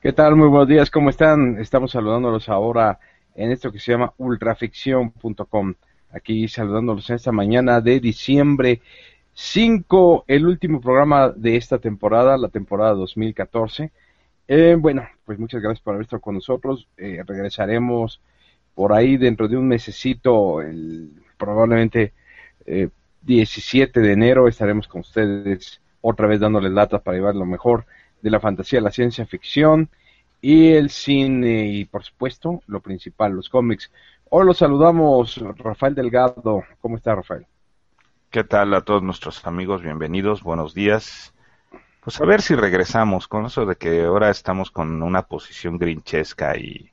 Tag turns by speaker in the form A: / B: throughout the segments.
A: ¿Qué tal? Muy buenos días, ¿cómo están? Estamos saludándolos ahora en esto que se llama ultraficción.com. Aquí saludándolos en esta mañana de diciembre 5, el último programa de esta temporada, la temporada 2014. Eh, bueno, pues muchas gracias por haber estado con nosotros. Eh, regresaremos por ahí dentro de un mesecito, probablemente 17 eh, de enero, estaremos con ustedes otra vez dándoles latas para llevar lo mejor de la fantasía, la ciencia ficción y el cine y por supuesto lo principal, los cómics. Hoy los saludamos Rafael Delgado. ¿Cómo está Rafael?
B: ¿Qué tal a todos nuestros amigos? Bienvenidos, buenos días. Pues a ver si regresamos con eso de que ahora estamos con una posición grinchesca y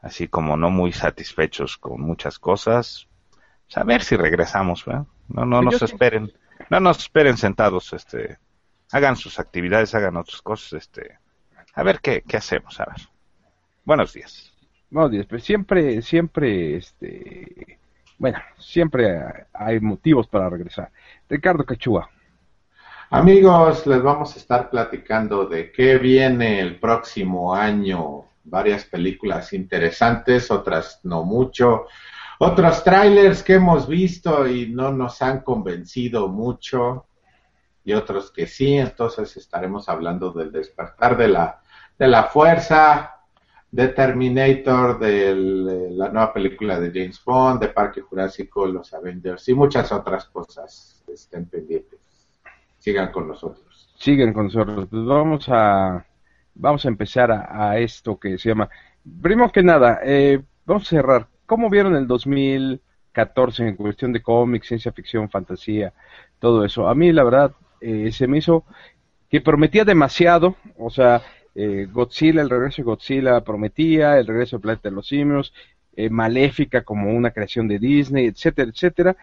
B: así como no muy satisfechos con muchas cosas. Pues a ver si regresamos, No, no pues nos esperen, no nos esperen sentados, este, hagan sus actividades, hagan otras cosas, este, a ver qué, qué hacemos, a ver. Buenos días.
A: Buenos días, pues siempre, siempre, este, bueno, siempre hay motivos para regresar. Ricardo Cachúa.
C: Amigos, les vamos a estar platicando de qué viene el próximo año. Varias películas interesantes, otras no mucho. Otros trailers que hemos visto y no nos han convencido mucho y otros que sí, entonces estaremos hablando del despertar de la, de la fuerza, de Terminator, de la nueva película de James Bond, de Parque Jurásico, Los Avengers y muchas otras cosas. Estén pendientes. Sigan con nosotros.
A: Sigan con nosotros. Pues vamos a, vamos a empezar a, esto que se llama... Primero que nada, eh, vamos a cerrar. ¿Cómo vieron el 2014 en cuestión de cómics, ciencia ficción, fantasía, todo eso? A mí, la verdad, eh, se me hizo que prometía demasiado, o sea, eh, Godzilla, el regreso de Godzilla prometía, el regreso de Planeta de los Simios, eh, Maléfica como una creación de Disney, etcétera, etcétera.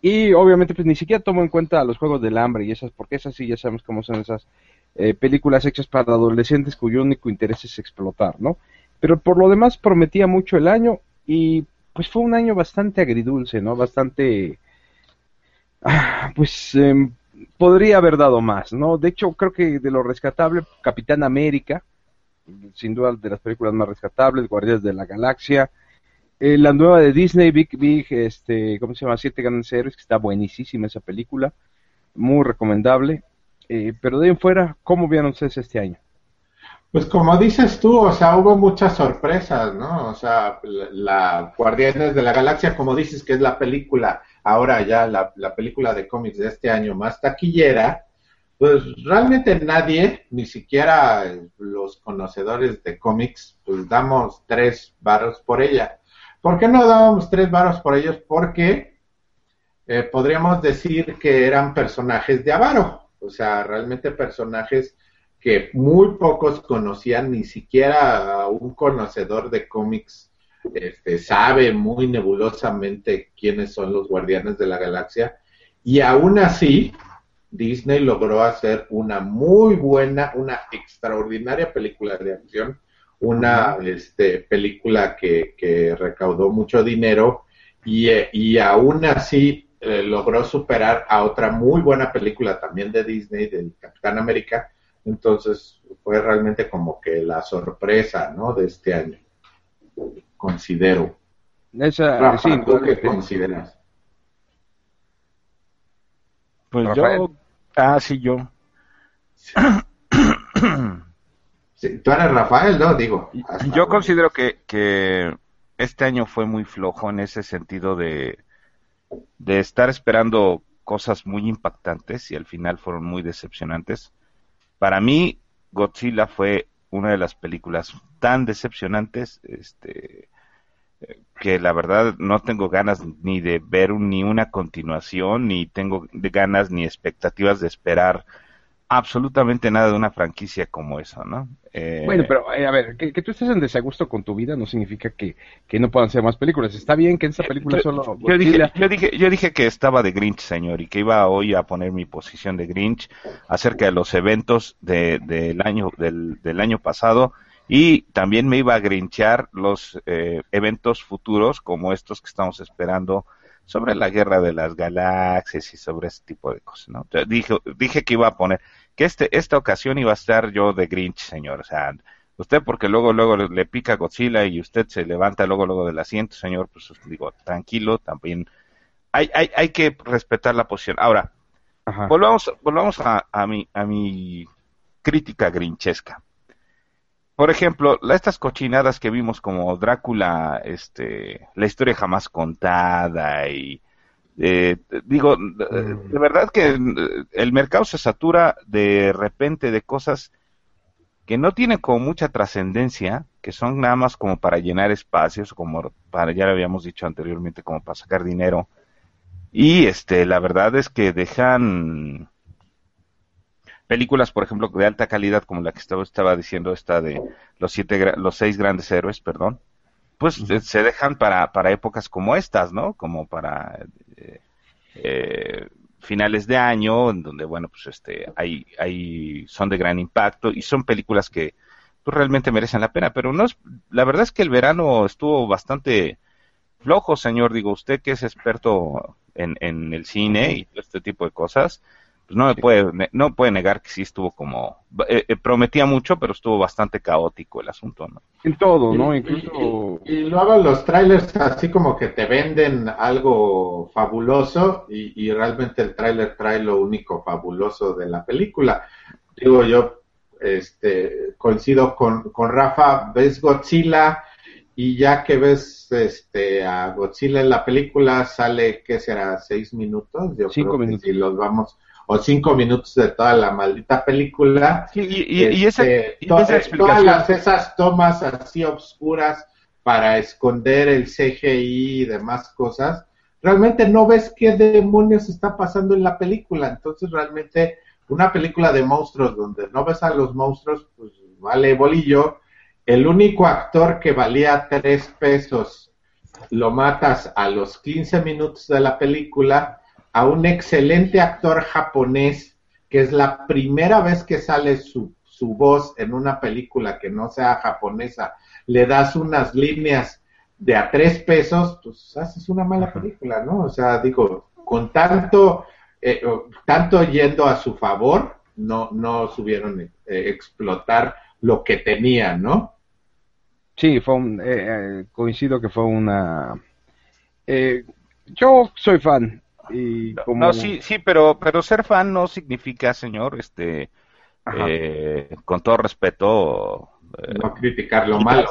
A: Y obviamente pues ni siquiera tomo en cuenta los Juegos del Hambre y esas, porque esas sí ya sabemos cómo son esas películas hechas para adolescentes cuyo único interés es explotar, ¿no? Pero por lo demás prometía mucho el año y pues fue un año bastante agridulce, ¿no? Bastante, ah, pues em, podría haber dado más, ¿no? De hecho, creo que de lo rescatable, Capitán América, sin duda de las películas más rescatables, Guardias de la Galaxia, eh, la nueva de Disney, Big Big, este, ¿cómo se llama? Siete grandes héroes, que está buenísima esa película, muy recomendable. Eh, pero de ahí en fuera, ¿cómo vieron ustedes este año?
C: Pues como dices tú, o sea, hubo muchas sorpresas, ¿no? O sea, la Guardianes de la Galaxia, como dices que es la película ahora ya la, película de cómics de este año más taquillera, pues realmente nadie, ni siquiera los conocedores de cómics, pues damos tres varos por ella. ¿Por qué no dábamos tres varos por ellos? Porque eh, podríamos decir que eran personajes de avaro, o sea, realmente personajes que muy pocos conocían, ni siquiera un conocedor de cómics este, sabe muy nebulosamente quiénes son los guardianes de la galaxia y aún así Disney logró hacer una muy buena, una extraordinaria película de acción, una este, película que, recaudó mucho dinero y, y aún así eh, logró superar a otra muy buena película también de Disney, del Capitán América. Entonces fue realmente como que la sorpresa, ¿no? De este año considero.
A: Esa, sí,
C: qué consideras?
B: Pues yo, ah, sí, yo.
C: tú eres Rafael, ¿no? Digo.
B: Yo considero que, que este año fue muy flojo en ese sentido de, de estar esperando cosas muy impactantes y al final fueron muy decepcionantes. Para mí, Godzilla fue una de las películas tan decepcionantes este, que la verdad no tengo ganas ni de ver ni una continuación, ni tengo ganas ni expectativas de esperar absolutamente nada de una franquicia como esa, ¿no?
A: Eh, bueno, pero eh, a ver, que, tú estés en desagusto con tu vida no significa que, no puedan ser más películas. Está bien que en esa película solo...
B: Yo dije, yo, dije, yo dije que estaba de Grinch, señor, y que iba hoy a poner mi posición de Grinch acerca de los eventos de, del, año, del, del año pasado y también me iba a grinchar los eh, eventos futuros como estos que estamos esperando sobre la guerra de las galaxias y sobre ese tipo de cosas, ¿no? Dije, dije que iba a poner que este, esta ocasión iba a estar yo de Grinch, señor, o sea, Usted porque luego, luego le pica Godzilla y usted se levanta luego, luego del asiento, señor, pues digo, tranquilo, también hay, hay, hay que respetar la posición. Ahora, volvamos, volvamos a, a, mi, a mi crítica grinchesca. Por ejemplo, estas cochinadas que vimos como Drácula, este, la historia jamás contada y eh, digo, de mm. verdad que el mercado se satura de repente de cosas que no tienen como mucha trascendencia, que son nada más como para llenar espacios, como para, ya lo habíamos dicho anteriormente, como para sacar dinero. Y este, la verdad es que dejan películas, por ejemplo, de alta calidad, como la que estaba, estaba diciendo esta de los siete, los seis grandes héroes, perdón, pues se dejan para, para épocas como estas, ¿no? Como para eh, eh, finales de año, en donde, bueno, pues este, hay, hay, son de gran impacto y son películas que pues, realmente merecen la pena, pero no es, la verdad es que el verano estuvo bastante flojo, señor, digo, usted que es experto en, en el cine y todo este tipo de cosas, pues no me puede, no puede negar que sí estuvo como, eh, eh, prometía mucho, pero estuvo bastante caótico el asunto, ¿no?
A: En todo, ¿no? Incluso...
C: Y, luego los trailers así como que te venden algo fabuloso y, realmente el trailer trae lo único fabuloso de la película. Digo yo, este, coincido con, con Rafa, ves Godzilla y ya que ves este a Godzilla en la película sale, ¿qué será? ¿Seis minutos?
A: Yo Cinco minutos.
C: y los vamos o cinco minutos de toda la maldita película.
B: y, esa, este,
C: Todas esas tomas así obscuras para esconder el CGI y demás cosas, realmente no ves qué demonios está pasando en la película. Entonces realmente una película de monstruos donde no ves a los monstruos, pues vale bolillo. El único actor que valía tres pesos lo matas a los 15 minutos de la película a un excelente actor japonés que es la primera vez que sale su, su voz en una película que no sea japonesa, le das unas líneas de a tres pesos, pues haces una mala película, ¿no? O sea, digo, con tanto, eh, tanto yendo a su favor, no, no subieron eh, explotar lo que tenían, ¿no?
A: Sí, fue eh, coincido que fue una... yo soy fan,
B: no, sí, sí, pero, pero ser fan no significa, señor, este, eh, con todo respeto,
C: eh, no criticar lo malo.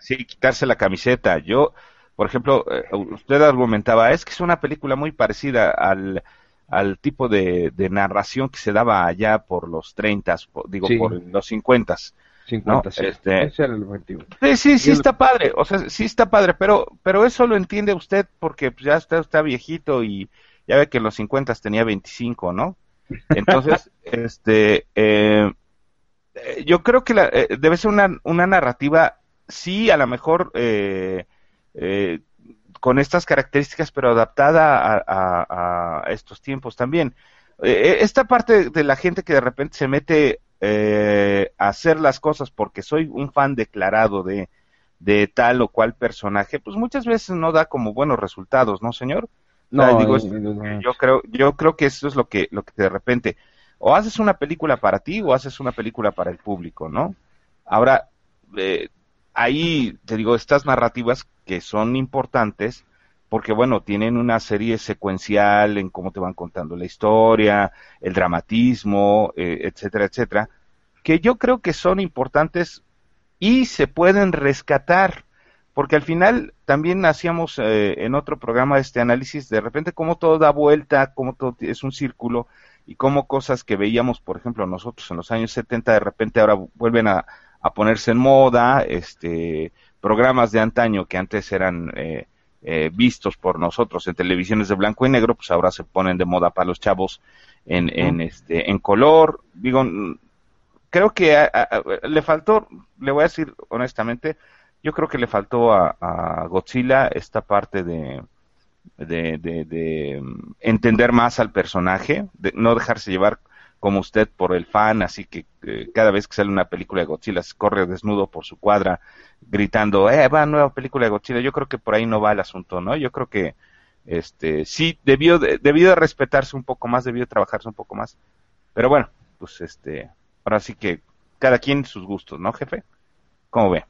B: Sí, quitarse la camiseta. Yo, por ejemplo, eh, usted argumentaba, es que es una película muy parecida al, al tipo de, narración que se daba allá por los 30, digo, por los 50.
A: 50, sí.
B: Este, Ese era el objetivo. Sí, sí, sí está padre, o sea, sí está padre, pero, pero eso lo entiende usted porque ya está, está viejito y, ya ve que en los 50 tenía 25, ¿no? Entonces, este, eh, yo creo que eh, debe ser una, una, narrativa, sí, a lo mejor eh, con estas características, pero adaptada a, estos tiempos también. esta parte de la gente que de repente se mete a hacer las cosas porque soy un fan declarado de, de tal o cual personaje, pues muchas veces no da como buenos resultados, ¿no, señor? No, digo, yo creo, yo creo que eso es lo que, lo que de repente, o haces una película para ti o haces una película para el público, ¿no? Ahora, eh, ahí te digo, estas narrativas que son importantes, porque bueno, tienen una serie secuencial en cómo te van contando la historia, el dramatismo, eh, etcétera, etcétera, que yo creo que son importantes y se pueden rescatar porque al final también hacíamos eh, en otro programa este análisis de repente cómo todo da vuelta, cómo todo es un círculo y cómo cosas que veíamos, por ejemplo, nosotros en los años 70 de repente ahora vuelven a, ponerse en moda, este, programas de antaño que antes eran eh, eh, vistos por nosotros en televisiones de blanco y negro, pues ahora se ponen de moda para los chavos en, en este, en color. Digo, creo que le faltó, le voy a decir honestamente, yo creo que le faltó a, Godzilla esta parte de, de, mm, entender más al personaje, de no dejarse llevar como usted por el fan, así que eh, cada vez que sale una película de Godzilla se corre desnudo por su cuadra gritando, eh, va nueva película de Godzilla. Yo creo que por ahí no va el asunto, ¿no? Yo creo que este sí debió de, debió de respetarse un poco más, debió de trabajarse un poco más. Pero bueno, pues este, ahora sí que cada quien sus gustos, ¿no, jefe? ¿Cómo ve?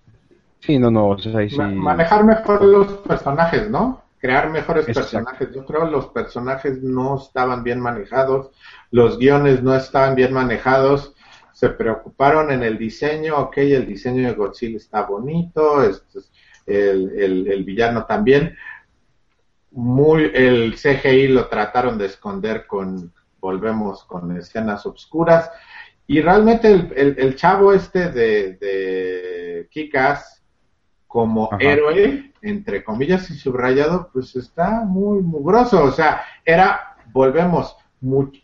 A: Sí, no, no, o sea, ahí sí.
C: Ma- Manejar mejor los personajes, ¿no? Crear mejores personajes. Yo creo los personajes no estaban bien manejados, los guiones no estaban bien manejados, se preocuparon en el diseño, ok, el diseño de Godzilla está bonito, este, el, el- el villano también. Muy, el CGI lo trataron de esconder con, volvemos con escenas obscuras. Y realmente el, el- el chavo este de, de Kikas como
A: Ajá.
C: héroe, entre comillas y subrayado, pues está muy mugroso. O sea, era, volvemos,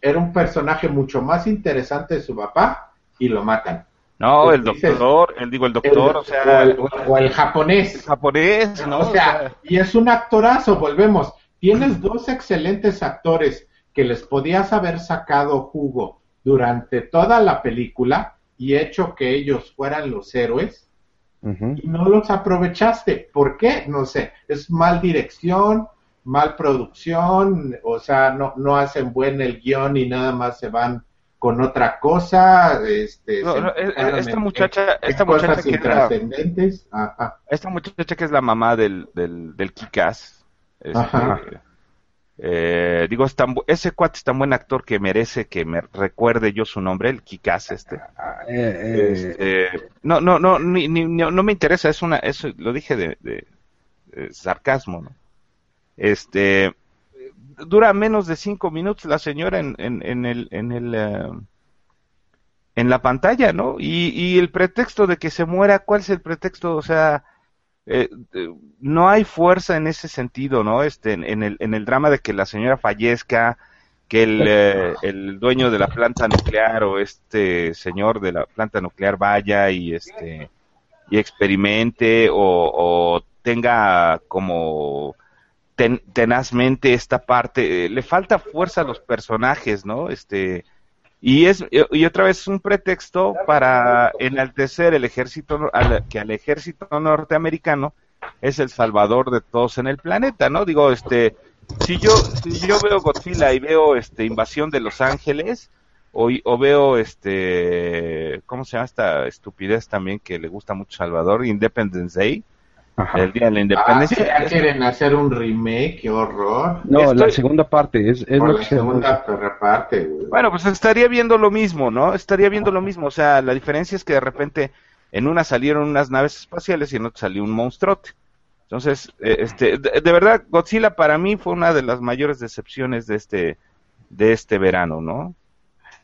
C: era un personaje mucho más interesante de su papá y lo matan.
B: No, el doctor, el digo el doctor,
C: El-
B: o sea,
C: el, o el japonés.
B: japonés, ¿no?
C: O sea, y es un actorazo, volvemos. Tienes dos excelentes actores que les podías haber sacado jugo durante toda la película y hecho que ellos fueran los héroes Y no los aprovechaste. ¿Por qué? No sé. Es mal dirección, mal producción, o sea, no, no hacen buen el guion y nada más se van con otra cosa. Este,
B: No, no, esta muchacha- esta muchacha que era-
C: intrascendentes. Ajá.
B: esta muchacha que es la mamá del, del, del Kikaz, este,
C: Ajá.
B: Eh, digo, es tan ese cuate es tan buen actor que merece que me recuerde yo su nombre, el Kikaz este.
A: Eh, eh,
B: Este, no, no, no, ni, ni- no, me interesa, es una, eso lo dije de, de- de sarcasmo, ¿no? Este, dura menos de cinco minutos la señora en, en, en el, en el, eh, en la pantalla, ¿no? Y, y el pretexto de que se muera, ¿cuál es el pretexto? O sea, eh, eh, no hay fuerza en ese sentido, ¿no? Este, en, en el, en el drama de que la señora fallezca, que el, eh, el dueño de la planta nuclear o este señor de la planta nuclear vaya y este y experimente o, o tenga como ten- tenazmente esta parte, le falta fuerza a los personajes, ¿no? Este y es y otra vez es un pretexto para enaltecer el ejército al- que al ejército norteamericano es el salvador de todos en el planeta, ¿no? Digo, este si yo si yo veo Godzilla y veo este invasión de Los Ángeles o, o veo este cómo se llama esta estupidez también que le gusta mucho Salvador Independence Day
A: ajá.
B: el día de la
C: Ah, sí,
B: independencia
C: ya quieren hacer un remake, qué horror.
A: No, la segunda parte es, es
C: la
A: que se
C: segunda güey.
B: Bueno, pues estaría viendo lo mismo, ¿no? Estaría viendo lo mismo. O sea, la diferencia es que de repente en una salieron unas naves espaciales y en otra salió un monstruote. Entonces, eh, este, de, de verdad, Godzilla para mí fue una de las mayores decepciones de este, de este verano, ¿no?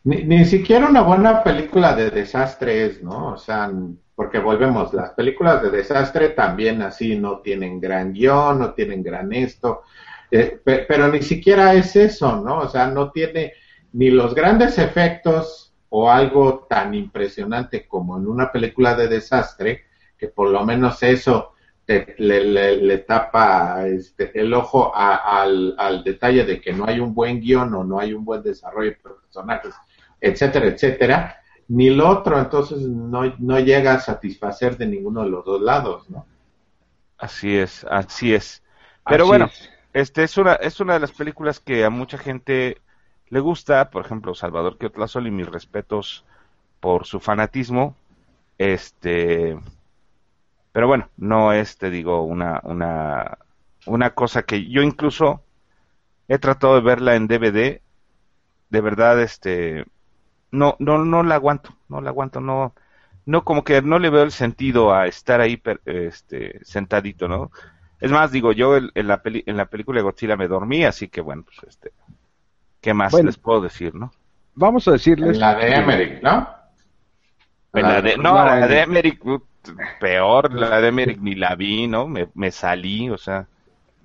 C: Ni, ni siquiera una buena película de desastre es, ¿no? O sea, porque volvemos, las películas de desastre también así no tienen gran guion, no tienen gran esto, eh, pe- pero ni siquiera es eso, ¿no? O sea, no tiene ni los grandes efectos o algo tan impresionante como en una película de desastre, que por lo menos eso te- le, le- tapa este, el ojo a- al detalle de que no hay un buen guion o no hay un buen desarrollo de personajes, etcétera, etcétera, ni lo otro, entonces no, no llega a satisfacer de ninguno de los dos lados, ¿no?
B: Así es, así es. Pero
A: Así
B: bueno,
A: es.
B: este es una, es una de las películas que a mucha gente le gusta, por ejemplo, Salvador Quiotlazol y mis respetos por su fanatismo. Este, pero bueno, no es, te digo, una, una, una cosa que yo incluso he tratado de verla en DVD. De verdad, este, no, no, no la aguanto, no la aguanto, no, no como que no le veo el sentido a estar ahí, per- este, sentadito, ¿no? Es más, digo, yo el- en la peli- en la película de Godzilla me dormí, así que bueno, pues este, ¿qué más
A: Bueno.
B: les puedo decir, no?
A: Vamos a decirles.
C: En la de Emmerich, ¿no?
B: En la de- no,
A: no,
B: la
A: en-
B: de Emmerich, peor, la de Emmerich ni la vi, ¿no? Me, me salí, o sea,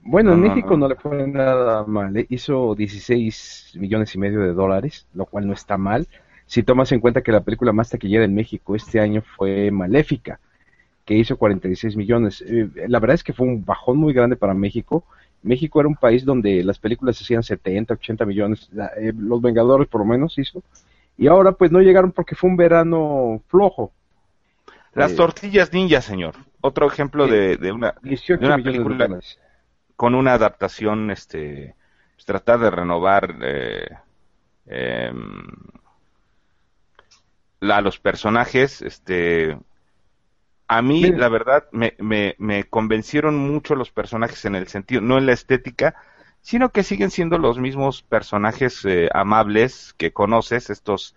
A: Bueno,
B: No,
A: en
B: no,
A: México
B: no.
A: no. le fue nada mal. ¿eh? Hizo 16 millones y medio de dólares, lo cual no está mal. Si tomas en cuenta que la película más taquillera en México este año fue Maléfica, que hizo 46 millones. Eh, la verdad es que fue un bajón muy grande para México. México era un país donde las películas hacían 70, 80 millones. Eh, Los Vengadores por lo menos hizo. Y ahora pues no llegaron porque fue un verano flojo.
B: las
A: Eh,
B: tortillas ninja, señor. Otro ejemplo de, de una,
A: 18
B: de una película
A: de
B: con una adaptación, este, pues, tratar de renovar eh, em, a los personajes, este, A mí,
A: Mira.
B: la verdad, me, me, me convencieron mucho los personajes en el sentido, no en la estética, sino que siguen siendo los mismos personajes eh, amables que conoces, estos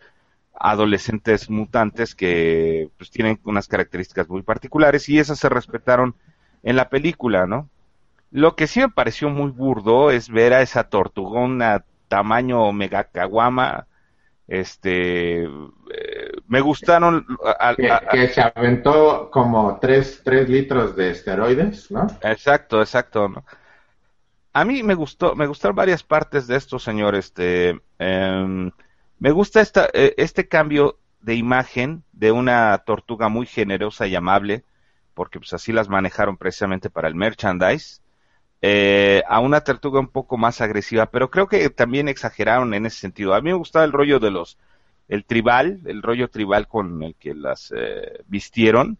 B: adolescentes mutantes que pues, tienen unas características muy particulares y esas se respetaron en la película, ¿no? Lo que sí me pareció muy burdo es ver a esa tortugona tamaño megacaguama, este, eh, me gustaron, a- a-
C: Que, se aventó como 3, litros de esteroides, ¿no?
B: Exacto, exacto. ¿no? A mí me gustó, me gustaron varias partes de esto, señor. Este, em, me gusta esta, eh, este cambio de imagen de una tortuga muy generosa y amable, porque pues así las manejaron precisamente para el merchandise, eh, a una tortuga un poco más agresiva, pero creo que también exageraron en ese sentido. A mí me gustaba el rollo de los, el tribal, el rollo tribal con el que las eh, vistieron,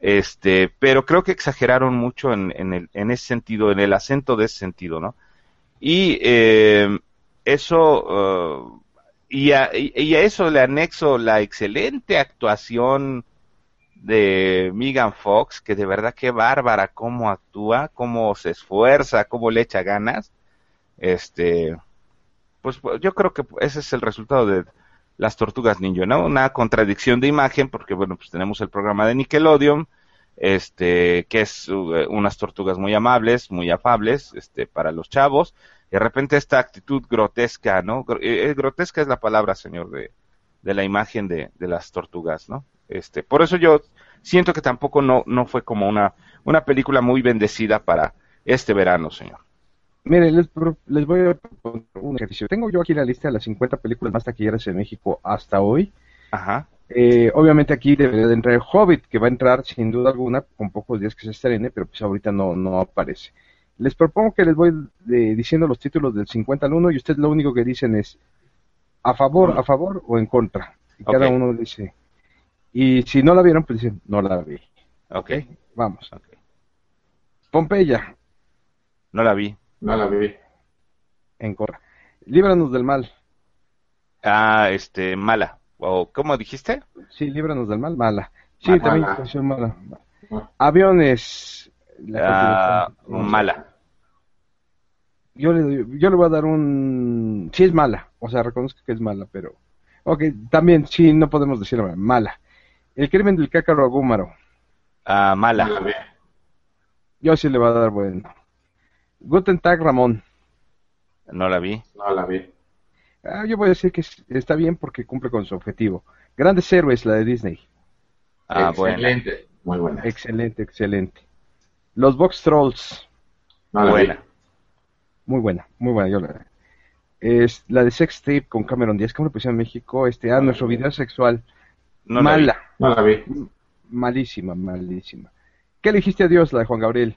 B: este, pero creo que exageraron mucho en, en, el, en ese sentido, en el acento de ese sentido, ¿no? Y eh, eso, uh, y, a, y a eso le anexo la excelente actuación de Megan Fox, que de verdad qué bárbara cómo actúa, cómo se esfuerza, cómo le echa ganas. Este, pues pues, yo creo que ese es el resultado de las tortugas ninja, ¿no? Una contradicción de imagen, porque bueno, pues tenemos el programa de Nickelodeon, este, que es uh, unas tortugas muy amables, muy afables, este, para los chavos, y de repente esta actitud grotesca, ¿no? Gr eh, grotesca es la palabra, señor, de, de la imagen de, de las tortugas, ¿no? Este, por eso yo siento que tampoco no, no fue como una, una película muy bendecida para este verano, señor.
A: Mire, les, les voy a proponer un ejercicio. Tengo yo aquí la lista de las 50 películas más taquilleras en México hasta hoy.
B: Ajá.
A: Eh, obviamente aquí debería de entrar el Hobbit, que va a entrar sin duda alguna con pocos días que se estrene, pero pues ahorita no, no aparece. Les propongo que les voy eh, diciendo los títulos del 50 al 1 y ustedes lo único que dicen es a favor, a favor o en contra. Y cada uno dice. Y si no la vieron, pues dicen, no la vi.
B: Ok.
A: Vamos.
B: Ok.
A: Pompeya,
B: No la vi.
C: No la vi.
A: en contra. Líbranos del mal.
B: Ah, este, mala. O, ¿cómo dijiste?
A: Sí, líbranos del mal, mala. Sí,
C: Mala.
A: también pareció mala.
C: No.
A: Aviones. la
B: Ah, mala.
A: Yo le, doy- yo le voy a dar un... Sí es mala, o sea, reconozco que es mala, pero... Ok, también sí, no podemos decirlo mala. El crimen del cácaro agúmaro.
B: Ah, mala.
A: Yo sí le voy a dar bueno. Guten Tag Ramón.
B: No la vi.
C: No la vi.
A: Ah, yo voy a decir que es- está bien porque cumple con su objetivo. Grandes héroes, la de Disney.
B: Ah, buena.
C: Excelente. Muy buena.
A: Excelente, excelente. Los Box Trolls.
C: No la
B: Buena.
C: vi.
A: Muy buena, muy buena. Yo la... Es la de Sex Tape con Cameron Díaz. ¿Cómo le pusieron en México? Este, ah, nuestro video sexual.
B: No la vi.
A: Mala.
C: No la vi.
A: Malísima, malísima. ¿Qué le dijiste a Dios, la de Juan Gabriel?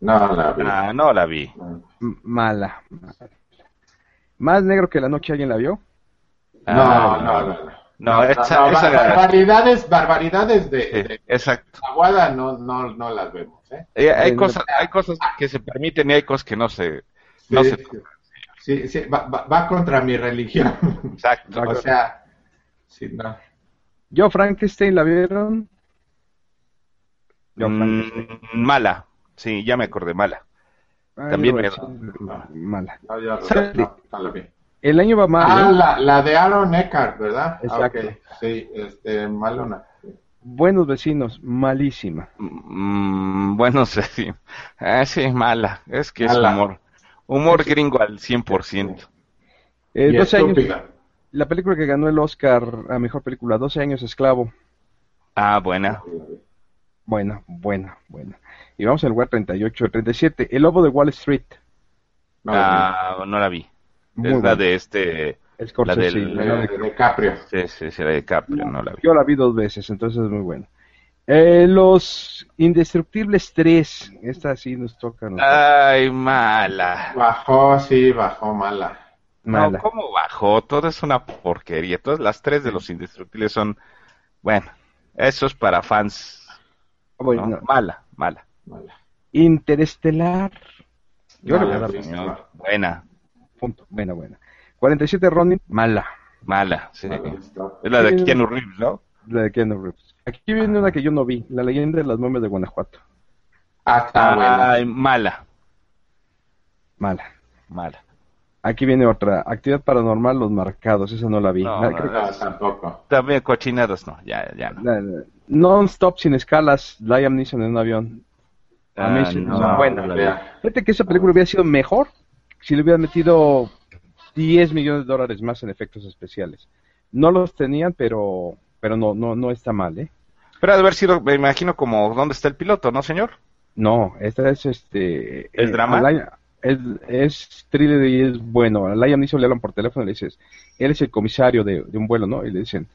C: No la vi.
B: Ah, no la vi.
A: Mala, mala. Más negro que la noche, ¿alguien la vio?
C: No,
B: Ah,
C: no, no. no.
B: No, esa,
C: no,
B: esa-
C: bar- barbaridades, barbaridades de,
B: sí,
C: de
B: exacto.
C: Aguada no, no, no las vemos, ¿eh?
B: Eh, hay cosas, hay cosas que se permiten y hay cosas que no se,
C: Sí,
B: no se,
C: sí, sí, va, va- va contra mi religión.
B: exacto.
C: o sea, sí, no.
A: ¿Yo Frankenstein la vieron? Yo Frankenstein.
B: Mm, mala. Sí, ya me acordé, mala.
A: Ay,
B: también me-
A: mala.
C: Vi.
A: El año va mal.
C: Ah,
A: ¿eh?
C: la, la de Aaron Eckhart, ¿verdad? Ah,
A: Exacto.
C: ok. Sí, este, malona.
A: Buenos vecinos, malísima.
B: Mm, bueno, sí. Ah, sí, mala. Es que
C: Mala.
B: es humor. Humor gringo al 100%.
A: Eh,
C: Y
A: 12 años,
C: estúpida.
A: La película que ganó el Oscar a Mejor Película, 12 años esclavo.
B: Ah, buena.
A: Buena, buena, buena. Y vamos al lugar 38, 37, El Lobo de Wall Street.
C: No la
B: Ah, no la vi.
A: Muy
B: es la
A: buena.
B: de este.
A: Scorsese,
B: la del-
A: la
C: De,
A: de-
C: de DiCaprio.
B: Sí, sí, sí, la de Caprio, no la vi.
A: Yo la vi dos veces, entonces es muy buena. Eh, los Indestructibles 3, esta sí nos toca. a nosotros.
B: Ay, mala.
C: Bajó, sí, bajó mala.
A: Mala.
B: No, ¿cómo bajó? Todo es una porquería. Todas las tres de los indestructibles son. Bueno, eso es para fans. ¿no?
A: Bueno,
B: Mala, mala.
C: mala.
A: Interestelar. Yo
C: No,
A: le voy a
C: la
A: dar
C: vi.
B: Señor, buena,
A: punto. Buena, buena. 47 Ronin, mala.
B: mala, sí.
C: Mala.
B: Es la de. Keanu Reeves, ¿no?
A: La de Keanu Reeves. Aquí viene una que yo no vi, La leyenda de las momias de Guanajuato.
C: Ah, está buena.
B: Ay, mala,
A: Mala.
B: mala.
A: Aquí viene otra, Actividad Paranormal, Los Marcados, esa no la vi.
B: No,
A: La-
B: no,
A: creo
C: No, tampoco.
B: También cochinadas, no, ya, ya no.
A: Non-stop sin escalas, Liam Neeson en un avión.
B: Ah, no,
A: no, buena.
B: la.
A: Fíjate que esa película hubiera sido mejor si le hubieran metido 10 millones de dólares más en efectos especiales. No los tenían, pero pero no no no está mal, ¿eh?
B: Pero ha de haber sido, me imagino, como ¿dónde está el piloto, no, señor?
A: No, esta es este
B: ¿Es
A: eh,
B: drama?
A: a Liam- es, es thriller y es bueno. A Liam Neeson le hablan por teléfono y le dices, él es el comisario de, de un vuelo, ¿no? Y le dicen,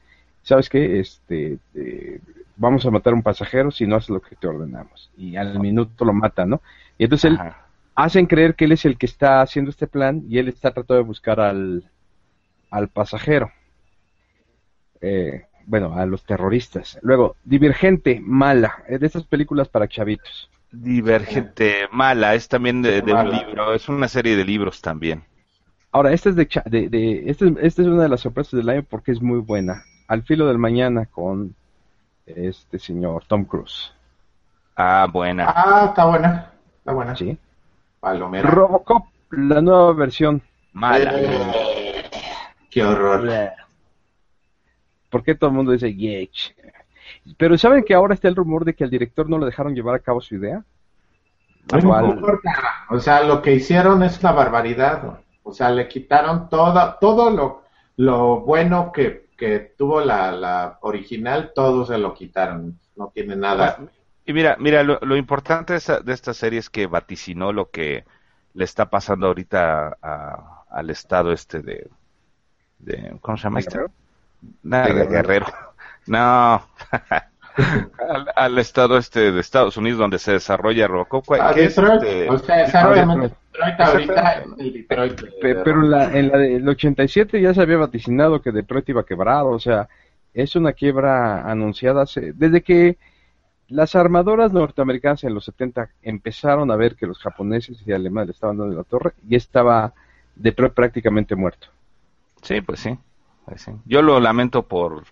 A: ¿sabes qué? Este, eh, vamos a matar a un pasajero si no haces lo que te ordenamos. Y al minuto lo matan, ¿no? Y entonces él hacen creer que él es el que está haciendo este plan y él está tratando de buscar al, al pasajero. Eh, bueno, a los terroristas. Luego, Divergente, mala. Es de esas películas para chavitos.
B: Divergente, mala, es también de, de un libro, es una serie de libros también.
A: Ahora, esta es de, cha- de, de- esta, es, esta es una de las sorpresas del año porque es muy buena. Al filo del mañana con este señor Tom Cruise.
B: Ah, buena.
C: Ah, está buena. Está buena.
A: ¿sí?
C: Palomera.
A: Robocop, la nueva versión.
B: Mala.
C: Eh, qué horror.
A: ¿Por qué todo el mundo dice Yech? Pero ¿saben que ahora está el rumor de que al director no le dejaron llevar a cabo su idea?
C: No
A: Igual.
C: importa. O sea, lo que hicieron es una barbaridad. O sea, le quitaron toda, todo lo, lo bueno que, que tuvo la, la original, todo se lo quitaron. No tiene nada.
B: Y mira, mira, lo, lo importante de esta, de esta serie es que vaticinó lo que le está pasando ahorita a- al estado este de, de ¿cómo se llama este? Nada,
A: ¿De
B: de Guerrero. No. al, al estado este de Estados Unidos donde se desarrolla Robocop. ¿cuál-
C: Ah,
B: qué es
C: Detroit,
B: este?
C: o sea, exactamente. Detroit ahorita el Detroit.
A: Pero en la, en la del 87 ya se había vaticinado que Detroit iba a quebrar, o sea, es una quiebra anunciada hace- desde que las armadoras norteamericanas en los 70 empezaron a ver que los japoneses y alemanes le estaban dando en la torre y estaba Detroit prácticamente muerto.
B: Sí, pues sí, pues sí. Yo lo lamento por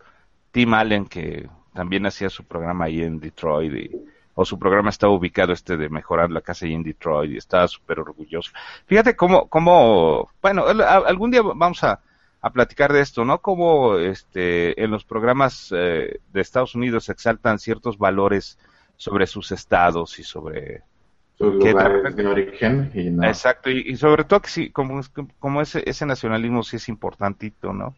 B: Tim Allen, que también hacía su programa ahí en Detroit, y- o su programa estaba ubicado este de Mejorando la Casa ahí en Detroit, y estaba súper orgulloso. Fíjate cómo, cómo bueno, el- a- algún día vamos a, a platicar de esto, ¿no? Cómo este, en los programas eh, de Estados Unidos se exaltan ciertos valores sobre sus estados y sobre que de
C: origen y no.
B: Exacto, y, y sobre todo que sí, como, como ese, ese nacionalismo sí es importantito, ¿no?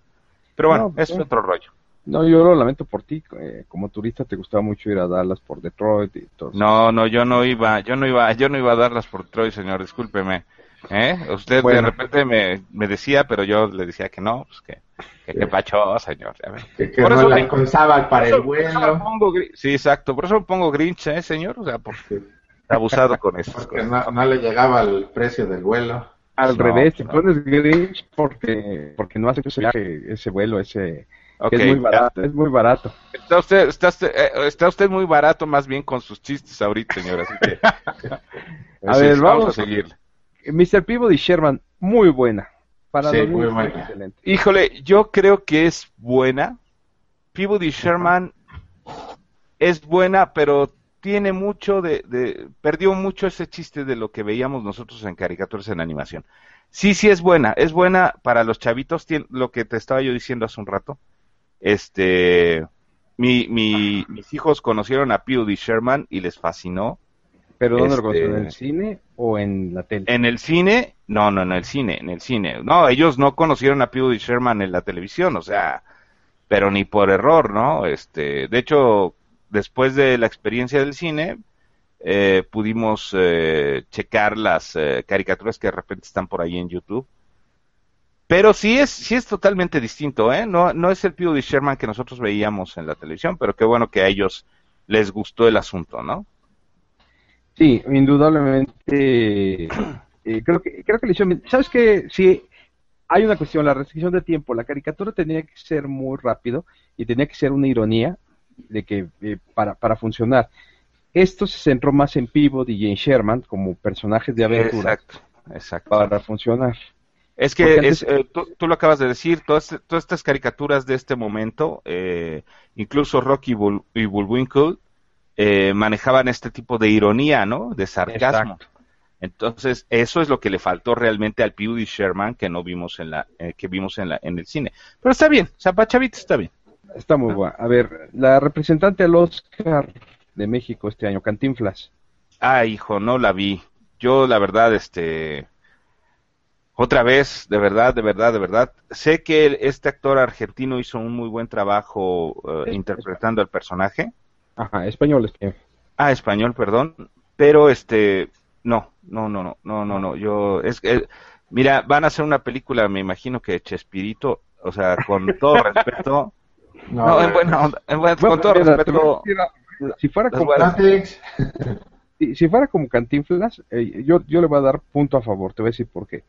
B: Pero bueno,
A: No, pues,
B: es
A: sí.
B: otro rollo.
A: No, yo lo lamento por ti, eh, como turista te gustaba mucho ir a Dallas por Detroit y todo.
B: No, no, yo no iba, yo no iba, yo no iba a darlas por Troy, señor, discúlpeme. ¿Eh? Usted
A: Bueno.
B: de repente me, me decía, pero yo le decía que no, pues que, que pacho, señor.
C: que, que
B: Por
C: no
B: eso me-
C: alcanzaba para el vuelo.
B: pongo sí, exacto, por eso me pongo grinch, ¿eh, señor? O sea, porque abusado con eso.
C: Porque no, no le llegaba el precio del vuelo.
A: Al
B: No,
A: revés, te pones Grinch porque, porque no hace ese viaje, ese vuelo, ese... es muy
B: ya.
A: barato, es muy barato.
B: Está usted, está, usted, eh, está usted muy barato más bien con sus chistes ahorita, señor, así que...
A: A ver,
B: vamos
A: vamos.
B: a seguir.
A: Mr. Peabody Sherman, muy buena. Para
C: Sí, muy buena.
A: excelente.
B: Híjole, yo creo que es buena. Peabody Sherman es buena, pero tiene mucho de, de- perdió mucho ese chiste de lo que veíamos nosotros en caricaturas en animación. Sí, sí es buena, es buena para los chavitos, tien- lo que te estaba yo diciendo hace un rato. Este, mi, mi- mis hijos conocieron a Peabody Sherman y les fascinó.
A: ¿Pero dónde lo
B: Este-
A: conocieron? ¿En el cine o en la tele?
B: En el cine, no, no, en el cine, en el cine. No, ellos no conocieron a Peabody Sherman en la televisión, o sea, pero ni por error, ¿no? Este, de hecho, después de la experiencia del cine, eh, pudimos eh, checar las eh, caricaturas que de repente están por ahí en YouTube. Pero sí es, sí es totalmente distinto, ¿eh? No, no es el Peabody Sherman que nosotros veíamos en la televisión, pero qué bueno que a ellos les gustó el asunto, ¿no?
A: Sí, indudablemente. eh, creo que creo que le hicieron. ¿Sabes qué? Sí, hay una cuestión, la restricción de tiempo. La caricatura tenía que ser muy rápido y tenía que ser una ironía de que eh, para, para funcionar. Esto se centró más en Peabody y en Sherman como personajes de aventura
B: Exacto, exacto.
A: para funcionar.
B: Es que eh, tú, lo acabas de decir, todas, todas estas caricaturas de este momento, eh, incluso Rocky y Bullwinkle, eh, manejaban este tipo de ironía, ¿no? De sarcasmo. Entonces, eso es lo que le faltó realmente al Pewdie Sherman que no vimos en la, que vimos en la, en el cine. Pero está bien, Zapachavita está bien.
A: Está muy bueno. A ver, la representante al Oscar de México este año, Cantinflas.
B: Ah, hijo, no la vi. Yo, la verdad, este, otra vez, de verdad, de verdad, de verdad. Sé que este actor argentino hizo un muy buen trabajo eh, interpretando al personaje.
A: Ajá, español es que.
B: Ah, español, perdón. Pero este, no, no, no, no, no, no, no. Yo, es que, mira, van a hacer una película, me imagino que Chespirito, o sea, con todo respeto. No, en buena en con todo respeto.
A: Si fuera como si, fuera como Cantinflas, eh, yo, yo le voy a dar punto a favor, te voy a decir por qué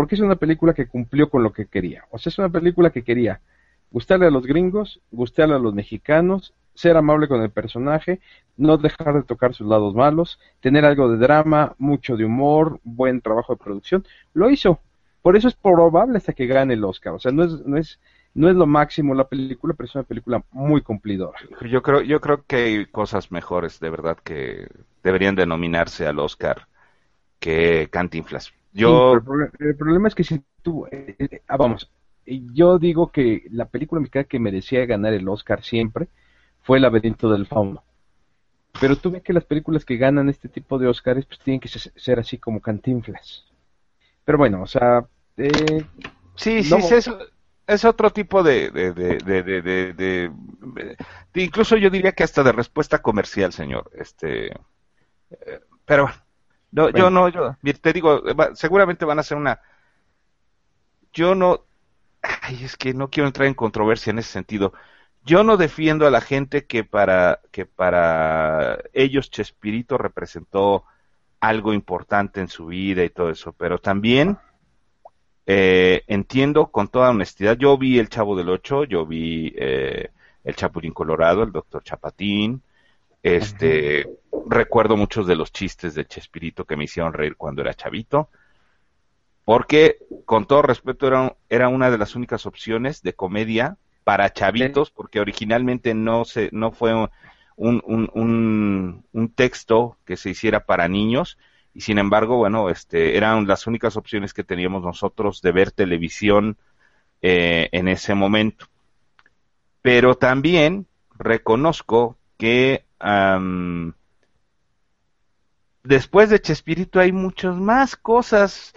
A: porque es una película que cumplió con lo que quería. O sea, es una película que quería gustarle a los gringos, gustarle a los mexicanos, ser amable con el personaje, no dejar de tocar sus lados malos, tener algo de drama, mucho de humor, buen trabajo de producción. Lo hizo. Por eso es probable hasta que gane el Oscar. O sea, no es, no es, no es lo máximo la película, pero es una película muy cumplidora.
B: Yo creo, yo creo que hay cosas mejores, de verdad, que deberían denominarse al Oscar que Cantinflas. Yo...
A: el, problema es que si tú, eh, eh, ah, vamos, yo digo que la película mexicana que merecía ganar el Oscar siempre fue El laberinto del fauno. Pero tú ves que las películas que ganan este tipo de Oscars pues tienen que ser así como cantinflas. Pero bueno, o sea... Eh,
B: sí, sí, es, es, otro tipo de de, de, de, Incluso yo diría que hasta de respuesta comercial, señor. este Pero bueno, no, yo no, yo, te digo, seguramente van a hacer una. Yo no. Ay, es que no quiero entrar en controversia en ese sentido. Yo no defiendo a la gente que para, que para ellos Chespirito representó algo importante en su vida y todo eso, pero también eh, entiendo con toda honestidad, yo vi El Chavo del Ocho, yo vi eh, El Chapulín Colorado, el Doctor Chapatín, este, recuerdo muchos de los chistes de Chespirito que me hicieron reír cuando era chavito, porque con todo respeto era, era una de las únicas opciones de comedia para chavitos, porque originalmente no se, no fue un, un, un, un, texto que se hiciera para niños, y sin embargo, bueno, este, eran las únicas opciones que teníamos nosotros de ver televisión eh, en ese momento. Pero también reconozco que después de Chespirito hay muchas más cosas.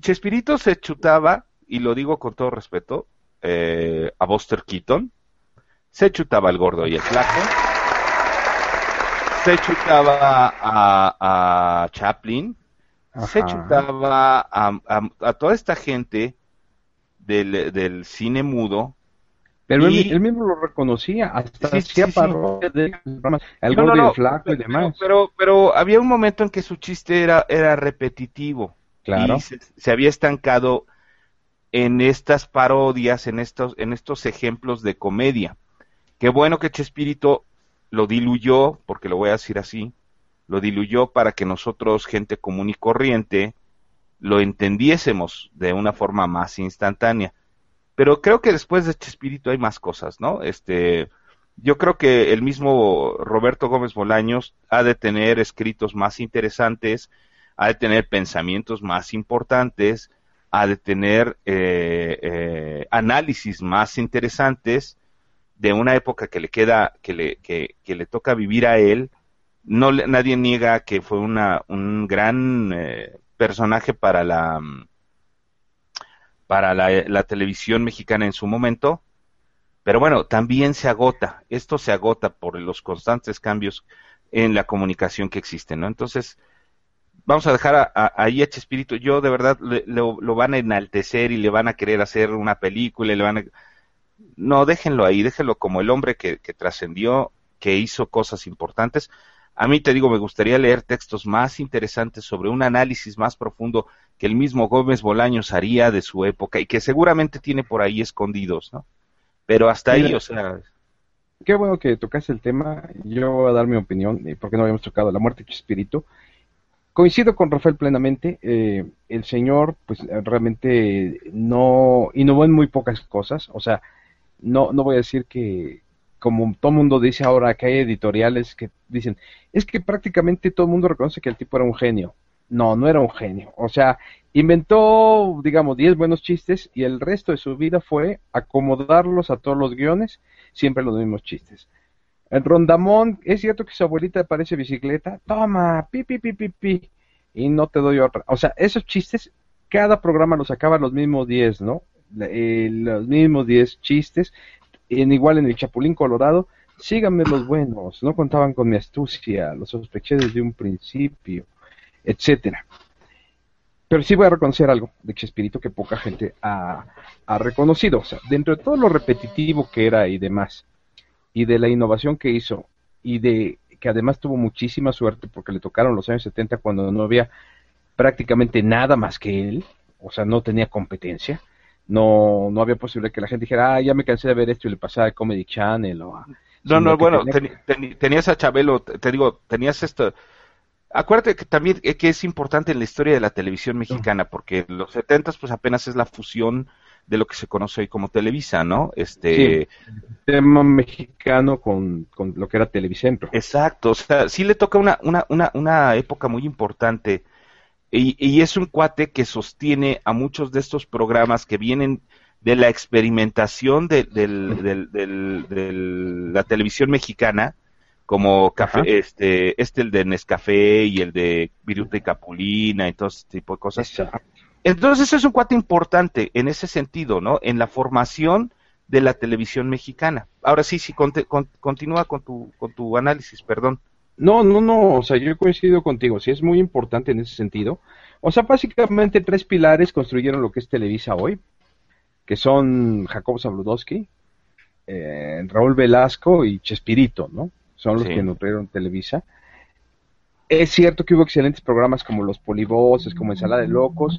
B: Chespirito se chutaba, y lo digo con todo respeto, eh, a Buster Keaton, se chutaba al gordo y el flaco, se chutaba a, Chaplin, se chutaba a, toda esta gente del, del cine mudo
A: pero él, mismo lo reconocía, hasta hacía sí, de el flaco y demás.
B: Pero, pero había un momento en que su chiste era, era repetitivo.
A: Claro.
B: Y se, había estancado en estas parodias, en estos, en estos ejemplos de comedia. Qué bueno que Chespirito lo diluyó, porque lo voy a decir así, lo diluyó para que nosotros, gente común y corriente, lo entendiésemos de una forma más instantánea pero creo que después de este espíritu hay más cosas, ¿no? Este, yo creo que el mismo Roberto Gómez Bolaños ha de tener escritos más interesantes, ha de tener pensamientos más importantes, ha de tener eh, eh, análisis más interesantes de una época que le queda, que le, que, que le toca vivir a él. No, nadie niega que fue una, un gran eh, personaje para la para la, televisión mexicana en su momento, pero bueno, también se agota, esto se agota por los constantes cambios en la comunicación que existen, ¿no? Entonces, vamos a dejar a, a, ahí a Chespirito, yo de verdad lo, van a enaltecer y le van a querer hacer una película y le van a... No, déjenlo ahí, déjenlo como el hombre que, que trascendió, que hizo cosas importantes. A mí te digo, me gustaría leer textos más interesantes sobre un análisis más profundo que el mismo Gómez Bolaños haría de su época y que seguramente tiene por ahí escondidos, ¿no? Pero hasta ahí, o sea...
A: Qué bueno que tocaste el tema. Yo voy a dar mi opinión, porque no habíamos tocado la muerte de Chespirito. coincido con Rafael plenamente. Eh, el señor, pues realmente no innovó en muy pocas cosas. O sea, no, no voy a decir que, como todo el mundo dice ahora, que hay editoriales que dicen, es que prácticamente todo el mundo reconoce que el tipo era un genio. No, no era un genio. O sea, inventó, digamos, 10 buenos chistes y el resto de su vida fue acomodarlos a todos los guiones, siempre los mismos chistes. En Rondamón, es cierto que su abuelita parece bicicleta, toma, pi, pi, pi, pi, pi, y no te doy otra. O sea, esos chistes, cada programa los sacaba los mismos 10, ¿no? Eh, los mismos 10 chistes, en igual en el Chapulín Colorado, síganme los buenos, no contaban con mi astucia, los sospeché desde un principio, etcétera. Pero sí voy a reconocer algo de Chespirito que poca gente ha, ha reconocido. O sea, dentro de todo lo repetitivo que era y demás, y de la innovación que hizo y de que además tuvo muchísima suerte porque le tocaron los años 70 cuando no había prácticamente nada más que él, o sea, no tenía competencia, no no había posibilidad que la gente dijera, ah, ya me cansé de ver esto y le pasaba a Comedy Channel o a...
B: No, no, bueno, tenías a Chabelo, te digo, tenías esto... Acuérdate que también que es importante en la historia de la televisión mexicana, porque los 70 pues apenas es la fusión de lo que se conoce hoy como Televisa, ¿no? Este
A: tema mexicano con, con, lo que era Televicentro.
B: Exacto, o sea, sí le toca una, una, una, una época muy importante y, y, es un cuate que sostiene a muchos de estos programas que vienen de la experimentación de, del, del, la televisión mexicana, como café, este, este el de Nescafé y el de Viruta y Capulina y todo ese tipo de cosas. Entonces es un cuate importante en ese sentido, ¿no? En la formación de la televisión mexicana. Ahora sí, sí, continúa con tu, con tu análisis, perdón.
A: No, no, no, o sea, yo coincido contigo, sí es muy importante en ese sentido. O sea, básicamente tres pilares construyeron lo que es Televisa hoy, que son Jacobo Zabludowski, eh, Raúl Velasco y Chespirito, ¿no? Son los que nutrieron Televisa. Es cierto que hubo excelentes programas como Los Polivoces, como Ensalada de Locos.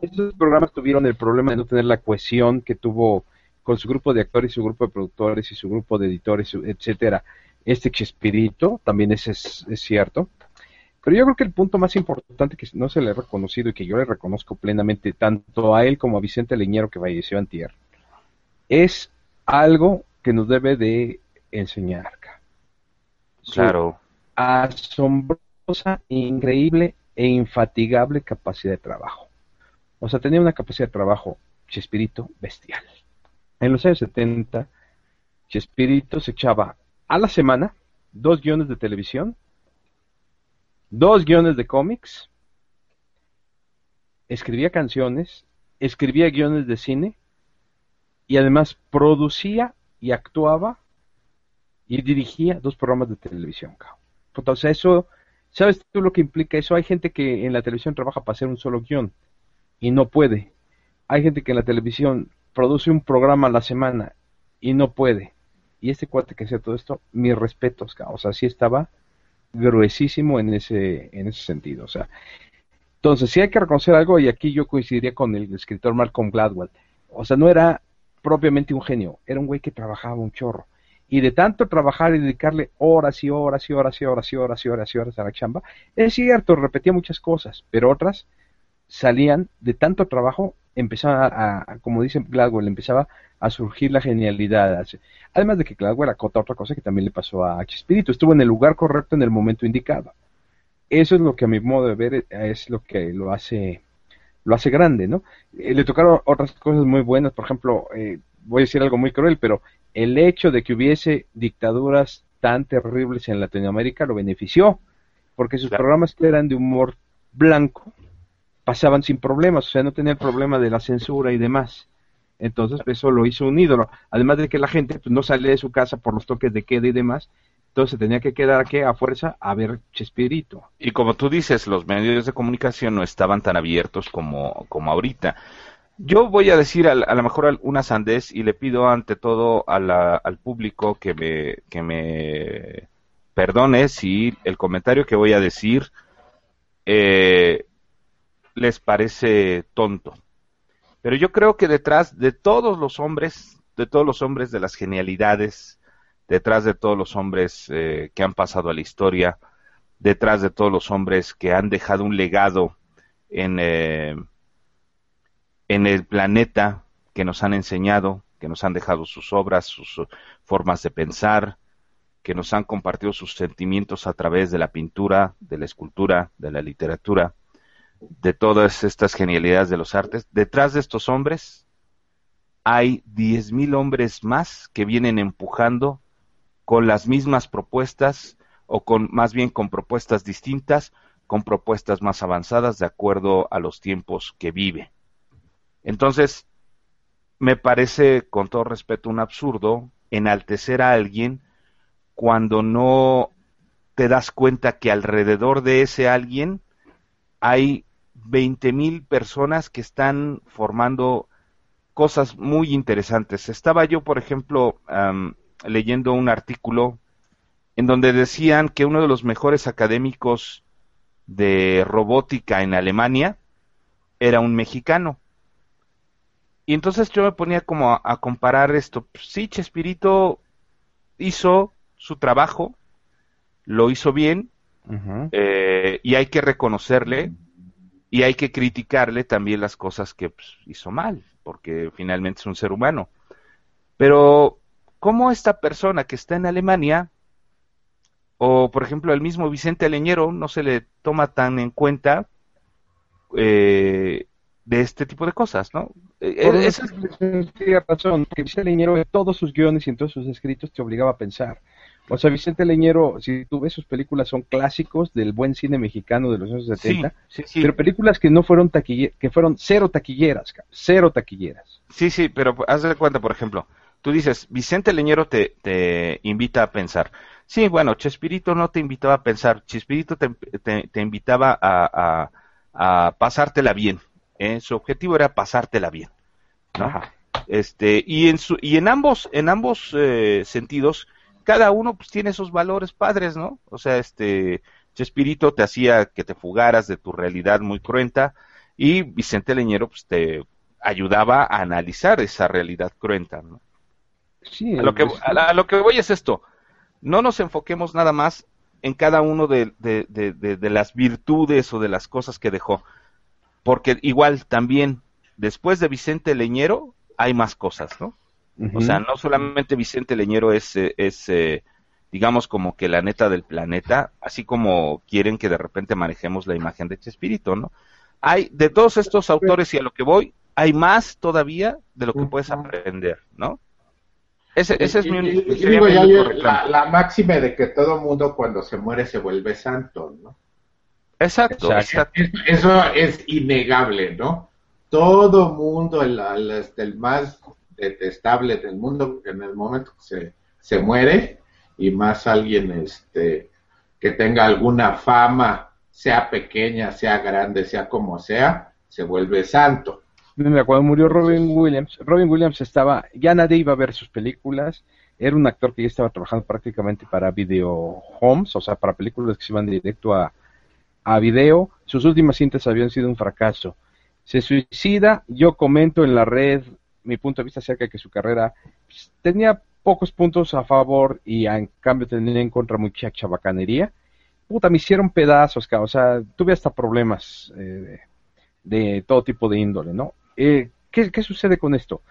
A: Estos programas tuvieron el problema de no tener la cohesión que tuvo con su grupo de actores, su grupo de productores y su grupo de editores, etcétera. Este Chespirito también es, es, cierto. Pero yo creo que el punto más importante que no se le ha reconocido y que yo le reconozco plenamente tanto a él como a Vicente Leñero que falleció antier, es algo que nos debe de enseñar.
B: Claro
A: asombrosa, increíble e infatigable capacidad de trabajo. O sea, tenía una capacidad de trabajo Chespirito bestial. En los años 70, Chespirito se echaba a la semana dos guiones de televisión, dos guiones de cómics, escribía canciones, escribía guiones de cine y además producía y actuaba y dirigía dos programas de televisión. O sea, eso, ¿sabes tú lo que implica eso? Hay gente que en la televisión trabaja para hacer un solo guion y no puede. Hay gente que en la televisión produce un programa a la semana y no puede. Y este cuate que hacía todo esto, mis respetos, o sea, sí estaba gruesísimo en ese, en ese sentido. O sea, entonces, sí hay que reconocer algo, y aquí yo coincidiría con el escritor Malcolm Gladwell. O sea, no era propiamente un genio, era un güey que trabajaba un chorro y de tanto trabajar y dedicarle horas y horas y horas y horas y horas y horas y horas a la chamba, es cierto, repetía muchas cosas, pero otras salían de tanto trabajo, empezaba a, como dice Gladwell, empezaba a surgir la genialidad. Además de que Gladwell acota otra cosa que también le pasó a Chespirito, estuvo en el lugar correcto en el momento indicado. Eso es lo que a mi modo de ver es lo que lo hace lo hace grande, ¿no? Eh, le tocaron otras cosas muy buenas, por ejemplo, eh, voy a decir algo muy cruel, pero el hecho de que hubiese dictaduras tan terribles en Latinoamérica lo benefició, porque sus programas que eran de humor blanco pasaban sin problemas, o sea, no tenía el problema de la censura y demás. Entonces, eso lo hizo un ídolo. Además de que la gente pues, no sale de su casa por los toques de queda y demás, entonces tenía que quedar aquí a fuerza a ver Chespirito.
B: Y como tú dices, los medios de comunicación no estaban tan abiertos como, como ahorita. Yo voy a decir a, lo mejor una sandez y le pido ante todo al público que me, que me perdone si el comentario que voy a decir eh, les parece tonto. Pero yo creo que detrás de todos los hombres, de todos los hombres de las genialidades, detrás de todos los hombres eh, que han pasado a la historia, detrás de todos los hombres que han dejado un legado en, eh, en el planeta, que nos han enseñado, que nos han dejado sus obras, sus formas de pensar, que nos han compartido sus sentimientos a través de la pintura, de la escultura, de la literatura, de todas estas genialidades de los artes. Detrás de estos hombres hay 10.000 hombres más que vienen empujando con las mismas propuestas o con más bien con propuestas distintas, con propuestas más avanzadas de acuerdo a los tiempos que vive. Entonces, me parece, con todo respeto, un absurdo enaltecer a alguien cuando no te das cuenta que alrededor de ese alguien hay 20 mil personas que están formando cosas muy interesantes. Estaba yo, por ejemplo, leyendo un artículo en donde decían que uno de los mejores académicos de robótica en Alemania era un mexicano. Y entonces yo me ponía como a, comparar esto. Sí, Chespirito hizo su trabajo, lo hizo bien, eh, y hay que reconocerle y hay que criticarle también las cosas que pues, hizo mal, porque finalmente es un ser humano. Pero, ¿cómo esta persona que está en Alemania, o por ejemplo el mismo Vicente Leñero, no se le toma tan en cuenta eh, de este tipo de cosas, ¿no?
A: Por eh, esa tiene razón, que Vicente Leñero en todos sus guiones y en todos sus escritos te obligaba a pensar. O sea, Vicente Leñero, si tú ves sus películas, son clásicos del buen cine mexicano de los años 70, pero películas que no fueron taquilleras, que fueron cero taquilleras, cero taquilleras.
B: Sí, sí, pero haz de cuenta, por ejemplo, tú dices, Vicente Leñero te, te invita a pensar. Sí, bueno, Chespirito no te invitaba a pensar, Chespirito te, te, invitaba a, a, a pasártela bien, ¿eh? su objetivo era pasártela bien. Este, y en, su, y en ambos, en ambos eh, sentidos, cada uno pues, tiene esos valores padres, ¿no? O sea, este, Chespirito te hacía que te fugaras de tu realidad muy cruenta y Vicente Leñero pues, te ayudaba a analizar esa realidad cruenta, ¿no? Sí, a, lo que, a, lo que voy es esto, no nos enfoquemos nada más en cada uno de, de, de las virtudes o de las cosas que dejó porque igual también después de Vicente Leñero hay más cosas, ¿no? O sea, no solamente Vicente Leñero es, eh, es eh, digamos, como que la neta del planeta, así como quieren que de repente manejemos la imagen de Chespirito, ¿no? Hay, de todos estos autores y a lo que voy, hay más todavía de lo que puedes aprender, ¿no?
C: Ese, ese es mi, digo, la, la, máxima de que todo mundo cuando se muere se vuelve santo, ¿no?
B: Exacto,
C: Eso es innegable, ¿no? Todo mundo, el, el, más detestable del mundo, en el momento que se, se muere, y más alguien este, que tenga alguna fama, sea pequeña, sea grande, sea como sea, se vuelve santo.
A: Mira, cuando murió Robin Williams, Robin Williams estaba, ya nadie iba a ver sus películas, era un actor que ya estaba trabajando prácticamente para video homes, o sea, para películas que se iban directo a, a video, sus últimas cintas habían sido un fracaso. Se suicida, yo comento en la red mi punto de vista acerca de que su carrera pues, tenía pocos puntos a favor y en cambio tenía en contra mucha chabacanería. Puta, me hicieron pedazos, o sea, tuve hasta problemas eh, de, todo tipo de índole, ¿no? Eh, ¿qué, ¿Qué sucede con esto?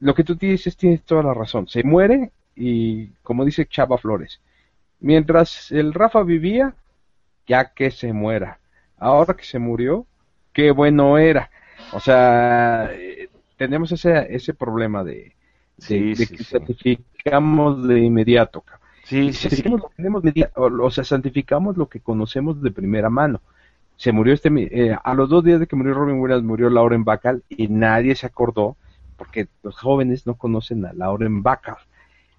A: Lo que tú dices tienes toda la razón. Se muere y, como dice Chava Flores, mientras el Rafa vivía, ya que se muera. Ahora que se murió, qué bueno era. O sea, eh, tenemos ese, ese problema de, que santificamos de inmediato. Sí, sí, o, sea, santificamos lo que conocemos de primera mano. Se murió este, eh, a los dos días de que murió Robin Williams, murió Lauren Bacall y nadie se acordó porque los jóvenes no conocen a Lauren Bacall.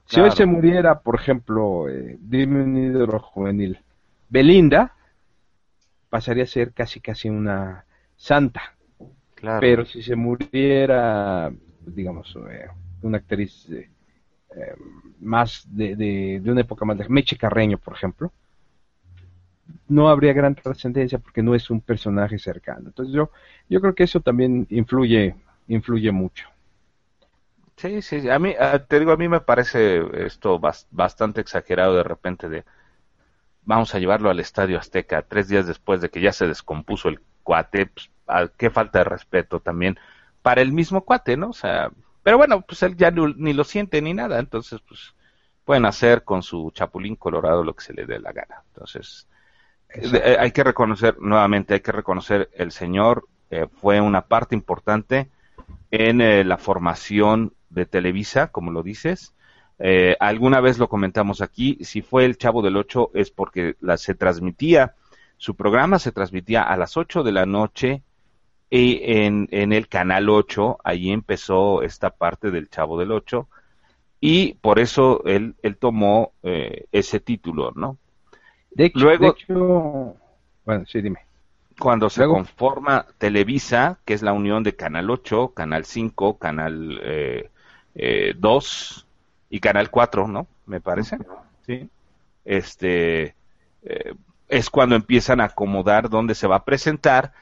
A: Si hoy se muriera, por ejemplo, eh, dime un ídolo juvenil, Belinda, pasaría a ser casi casi una santa. Claro. Pero si se muriera, digamos, eh, una actriz eh, más de, de, una época más de Meche Carreño, por ejemplo, no habría gran trascendencia porque no es un personaje cercano. Entonces yo, yo creo que eso también influye, influye mucho.
B: Sí, sí, a mí, te digo, a mí me parece esto bastante exagerado de repente de vamos a llevarlo al Estadio Azteca tres días después de que ya se descompuso el cuate, pues, qué falta de respeto también para el mismo cuate, ¿no? O sea, pero bueno, pues él ya ni, lo siente ni nada, entonces pues pueden hacer con su chapulín colorado lo que se le dé la gana. Entonces, hay que reconocer, nuevamente, hay que reconocer, el señor eh, fue una parte importante en eh, la formación de Televisa, como lo dices. Alguna vez lo comentamos aquí, si fue el Chavo del Ocho es porque la, se transmitía, su programa se transmitía a las 8 de la noche y en, en el Canal 8, ahí empezó esta parte del Chavo del 8 y por eso él, él tomó eh, ese título, ¿no?
A: De hecho, Luego, bueno, sí, dime.
B: Cuando se conforma Televisa, que es la unión de Canal 8, Canal 5, Canal eh, eh, 2 y Canal 4, ¿no? Me parece. Sí. Este, eh, es cuando empiezan a acomodar dónde se va a presentar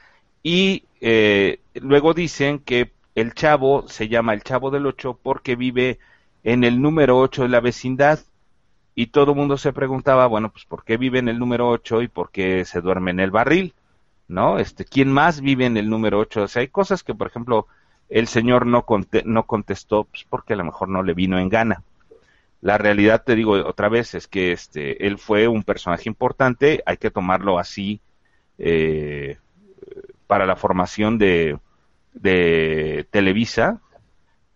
B: y eh, luego dicen que el chavo se llama el chavo del 8 porque vive en el número 8 de la vecindad. Y todo el mundo se preguntaba, bueno, pues ¿por qué vive en el número 8 y por qué se duerme en el barril? ¿No? Este, ¿quién más vive en el número 8? O sea, hay cosas que, por ejemplo, el señor no, no contestó pues, porque a lo mejor no le vino en gana. La realidad, te digo otra vez, es que este, él fue un personaje importante, hay que tomarlo así eh, para la formación de, de Televisa,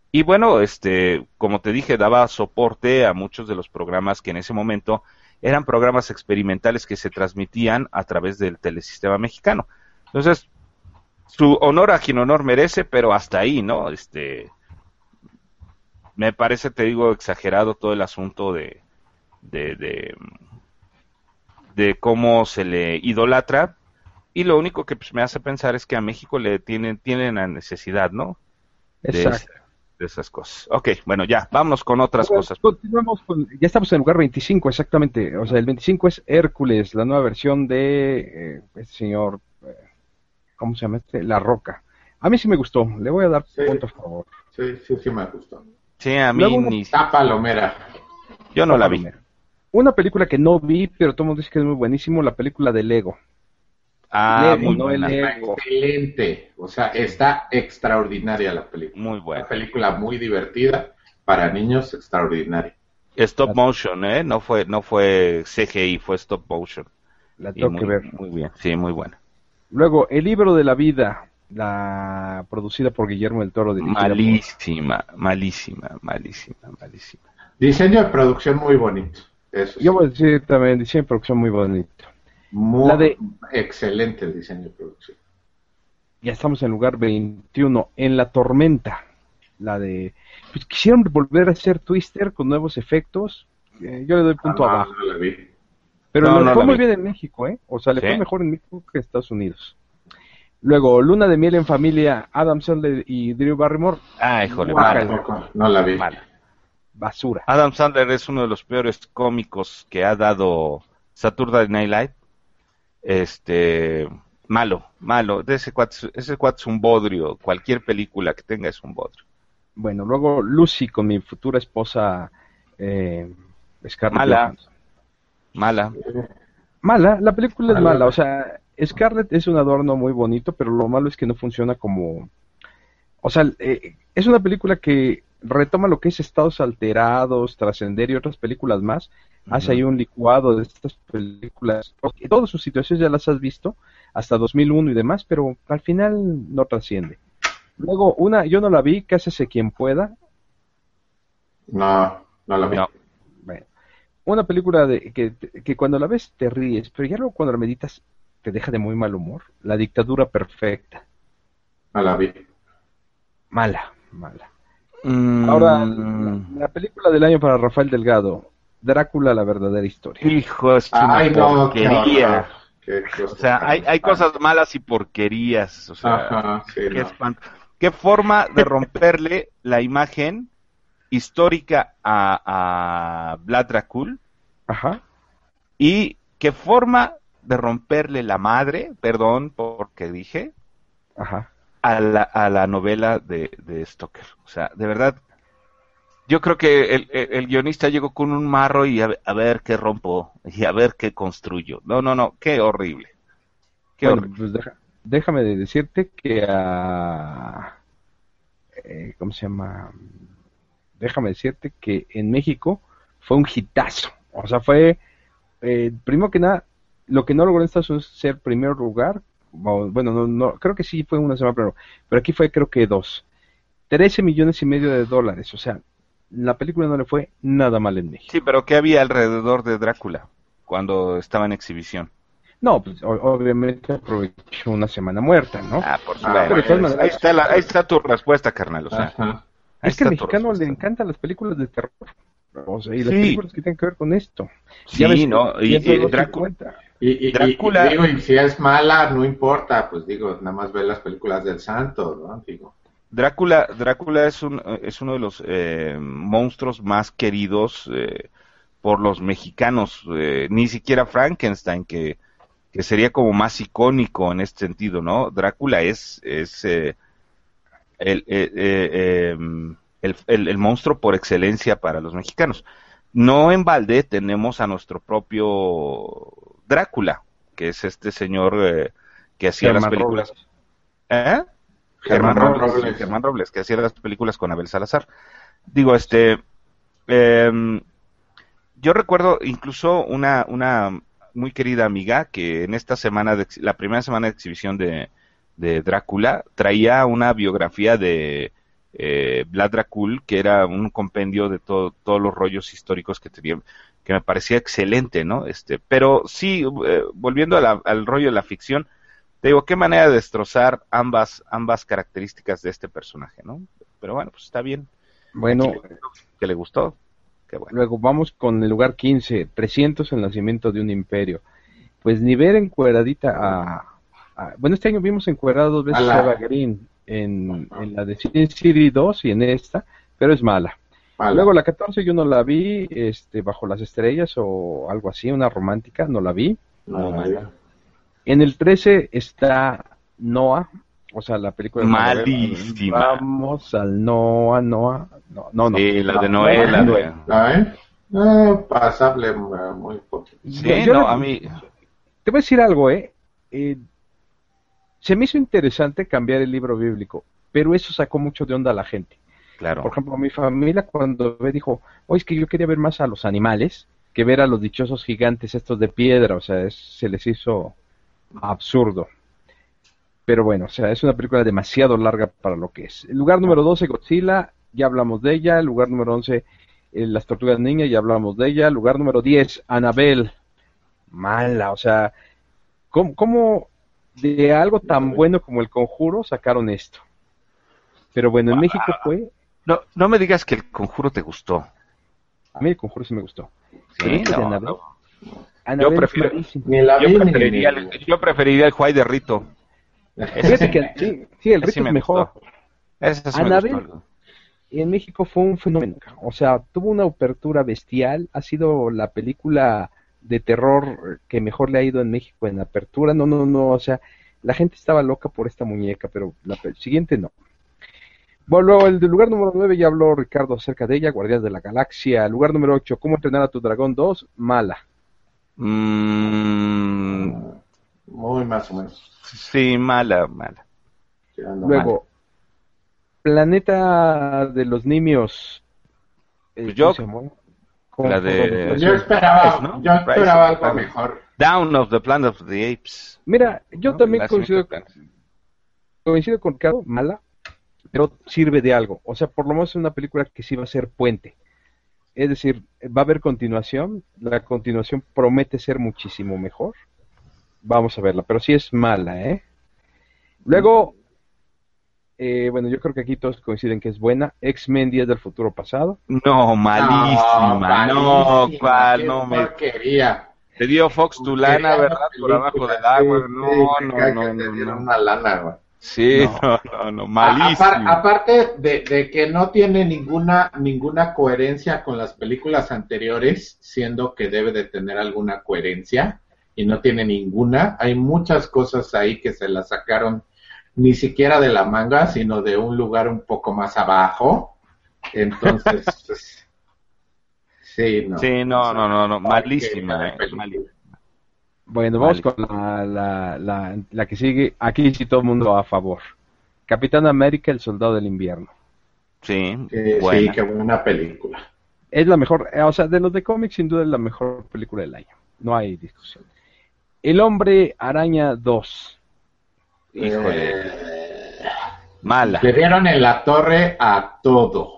B: y bueno, este, como te dije, daba soporte a muchos de los programas que en ese momento eran programas experimentales que se transmitían a través del telesistema mexicano. Entonces, su honor a quien honor merece, pero hasta ahí, ¿no? Este, me parece, te digo, exagerado todo el asunto de, de, de, de cómo se le idolatra. Y lo único que pues, me hace pensar es que a México le tienen, tienen la necesidad, ¿no?
A: Exacto
B: de esas cosas. Ok, bueno, ya, vámonos con otras cosas.
A: Continuamos con, ya estamos en el lugar 25, exactamente. O sea, el 25 es Hércules, la nueva versión de eh, este señor, eh, ¿cómo se llama este? La Roca. A mí sí me gustó, le voy a dar punto a favor.
C: Sí, sí, sí me gustó.
B: Sí, a mí ni...
C: Palomera.
B: Yo no la vi.
A: Una película que no vi, pero todo el mundo dice que es muy buenísimo, la película de Lego.
C: Ah, muy buena. Excelente. O sea, está extraordinaria la película.
B: Muy buena.
C: Una película muy divertida para niños, extraordinaria.
B: Stop motion, ¿eh? No fue, no fue CGI, fue stop motion.
A: La tengo
B: que
A: ver.
B: Muy bien, sí, muy buena.
A: Luego, El libro de la vida, la producida por Guillermo del Toro.
B: Malísima, malísima, malísima, malísima.
C: Diseño de producción muy bonito. Eso
A: Yo voy a decir también, diseño de producción muy bonito.
C: Muy la de, excelente el diseño de producción.
A: Ya estamos en lugar 21, en La Tormenta. La de. Pues quisieron volver a hacer Twister con nuevos efectos. Eh, yo le doy punto
C: ah,
A: abajo.
C: No la vi.
A: Pero le fue muy bien en México, ¿eh? O sea, le fue mejor en México que en Estados Unidos. Luego, Luna de Miel en Familia, Adam Sandler y Drew Barrymore.
B: Ah, híjole,
C: No la vi.
A: Basura.
B: Adam Sandler es uno de los peores cómicos que ha dado Saturday Night Live este malo, malo. De ese cuate, ese cuate es un bodrio. Cualquier película que tenga es un bodrio.
A: Bueno, luego Lucy con mi futura esposa eh, Scarlett.
B: Mala. Mala.
A: Mala, la película es mala. O sea, Scarlett es un adorno muy bonito, pero lo malo es que no funciona como. O sea, eh, es una película que retoma lo que es Estados Alterados, Trascender y otras películas más, hace ahí un licuado de estas películas. Todas sus situaciones ya las has visto, hasta 2001 y demás, pero al final no trasciende. Luego, una, yo no la vi, Cásese quien pueda.
C: No, no la vi.
A: Bueno, una película de que, que cuando la ves te ríes, pero ya luego cuando la meditas te deja de muy mal humor. La dictadura perfecta.
C: No la vi.
A: Mala, mala. Mm. Ahora, la película del año para Rafael Delgado, Drácula, la verdadera historia.
B: Hijo, es una porquería. o sea, hay, hay cosas malas y porquerías. O sea, qué, forma de romperle la imagen histórica a, a Vlad Dracul.
A: Ajá.
B: Y qué forma de romperle la madre, perdón porque dije,
A: Ajá.
B: A, la, a la novela de, de Stoker. O sea, de verdad, yo creo que el, el, guionista llegó con un marro y a, ver qué rompo y a ver qué construyo. No, no, no, qué horrible.
A: Qué horrible. Pues déjame decirte que a... Eh, ¿Cómo se llama? Déjame decirte que en México fue un hitazo. O sea, fue, eh, primero que nada, lo que no logró en Estados Unidos es ser primer lugar. Bueno, no, no, creo que sí fue una semana pero pero aquí fue creo que dos. 13 millones y medio de dólares. O sea, la película no le fue nada mal en México.
B: Sí, pero ¿qué había alrededor de Drácula cuando estaba en exhibición?
A: No, pues obviamente aprovechó una semana muerta, ¿no?
B: Ah, por supuesto. ahí, está ahí está tu respuesta, carnal. O sea,
A: es que al mexicano le encantan las películas de terror. O sea, y las películas que tienen que ver con esto.
B: Sí, ¿no? Y, Drácula.
C: Y, Drácula... digo, y si es mala, no importa, pues digo, nada más ver las películas del santo, ¿no? Digo.
B: Drácula, Drácula es, un, es uno de los eh, monstruos más queridos eh, por los mexicanos, eh, ni siquiera Frankenstein, que, que, sería como más icónico en este sentido, ¿no? Drácula es, es el, em, el, el, monstruo por excelencia para los mexicanos. No en balde tenemos a nuestro propio Drácula, que es este señor que hacía las películas. ¿Eh? Germán, Robles, Germán Robles, que hacía las películas con Abel Salazar. Digo, este, em, yo recuerdo incluso una, una muy querida amiga que en esta semana, de, la primera semana de exhibición de, de Drácula, traía una biografía de eh, Vlad Dracul, que era un compendio de todos los rollos históricos que tenía, que me parecía excelente, ¿no? Este, pero sí, eh, volviendo al rollo de la ficción, te digo, qué manera de destrozar ambas, ambas características de este personaje, ¿no? Pero bueno, pues está bien.
A: Bueno,
B: que le gustó.
A: Luego vamos con el lugar 15, 300, el nacimiento de un imperio. Pues ni ver encueradita a, bueno, este año vimos encuerada dos veces a Eva Green en, la de Sin City 2 y en esta, pero es mala. Luego la 14 yo no la vi, este, bajo las estrellas o algo así, una romántica, no la vi. No, no, en el 13 está Noah, o sea, la película de
B: Malísima.
A: Vamos al Noah, Noah. No, no, no.
B: Sí, la de Noé, la de
C: ¿Ah, eh, pasable muy poquito.
B: Sí, no, a mí.
A: Te voy a decir algo, ¿eh? ¿eh? Se me hizo interesante cambiar el libro bíblico, pero eso sacó mucho de onda a la gente.
B: Claro.
A: Por ejemplo, mi familia cuando me dijo, oye, es que yo quería ver más a los animales que ver a los dichosos gigantes estos de piedra, o sea, se les hizo absurdo. Pero bueno, o sea, es una película demasiado larga para lo que es. El lugar número 12, Godzilla, ya hablamos de ella. El lugar número 11, eh, Las Tortugas Niñas, ya hablamos de ella. El lugar número 10, Anabel. Mala, o sea, ¿cómo, de algo tan bueno como El Conjuro sacaron esto? Pero bueno, en México fue...
B: No, no me digas que El Conjuro te gustó.
A: A mí El Conjuro sí me gustó.
B: Sí, yo, prefiero, preferiría, el, yo preferiría el Juay de Rito.
A: sí, sí, el Rito es mejor. Anabel en México fue un fenómeno. O sea, tuvo una apertura bestial. Ha sido la película de terror que mejor le ha ido en México en apertura. No, no, no. O sea, la gente estaba loca por esta muñeca, pero la siguiente no. Bueno, el del lugar número 9 ya habló Ricardo acerca de ella, Guardias de la Galaxia. Lugar número 8, ¿Cómo entrenar a tu dragón 2? Mala.
B: Mm,
C: Muy más o menos.
B: Sí, mala, mala.
A: Luego, Planeta de los Nimios.
B: Eh, yo, la
C: de... yo esperaba, yo esperaba algo mejor.
B: Down of the Planet of the Apes.
A: Mira, yo también coincido, coincido con Ricardo, mala, pero sirve de algo. O sea, por lo menos es una película que sí va a ser puente. Es decir, va a haber continuación, la continuación promete ser muchísimo mejor. Vamos a verla, pero sí es mala, ¿eh? Luego, eh, bueno, yo creo que aquí todos coinciden que es buena. X-Men Días del Futuro Pasado.
B: No, malísima. No, cuál, no me. Porquería. Te dio Fox tu lana, ¿verdad? Por abajo del agua. No, no, no, no.
C: Una lana, güey.
B: Sí, no, no, no, malísimo.
C: aparte de, que no tiene ninguna, ninguna coherencia con las películas anteriores, siendo que debe de tener alguna coherencia, y no tiene ninguna, hay muchas cosas ahí que se las sacaron ni siquiera de la manga, sino de un lugar un poco más abajo, Entonces, pues, sí, no.
B: Sí, no, no, no, no, malísima,
C: que-
B: eh, malísima.
A: Bueno, vamos
B: Vale.
A: con la, la, la, la que sigue. Aquí sí todo el mundo a favor. Capitán América, el soldado del invierno.
B: Sí,
C: Que- sí,
B: buena.
C: qué buena película.
A: Es la mejor, eh, o sea, de los de cómics sin duda es la mejor película del año. No hay discusión. El hombre araña 2.
B: Híjole,
C: Eh,
B: mala.
C: Le dieron en la torre a todo.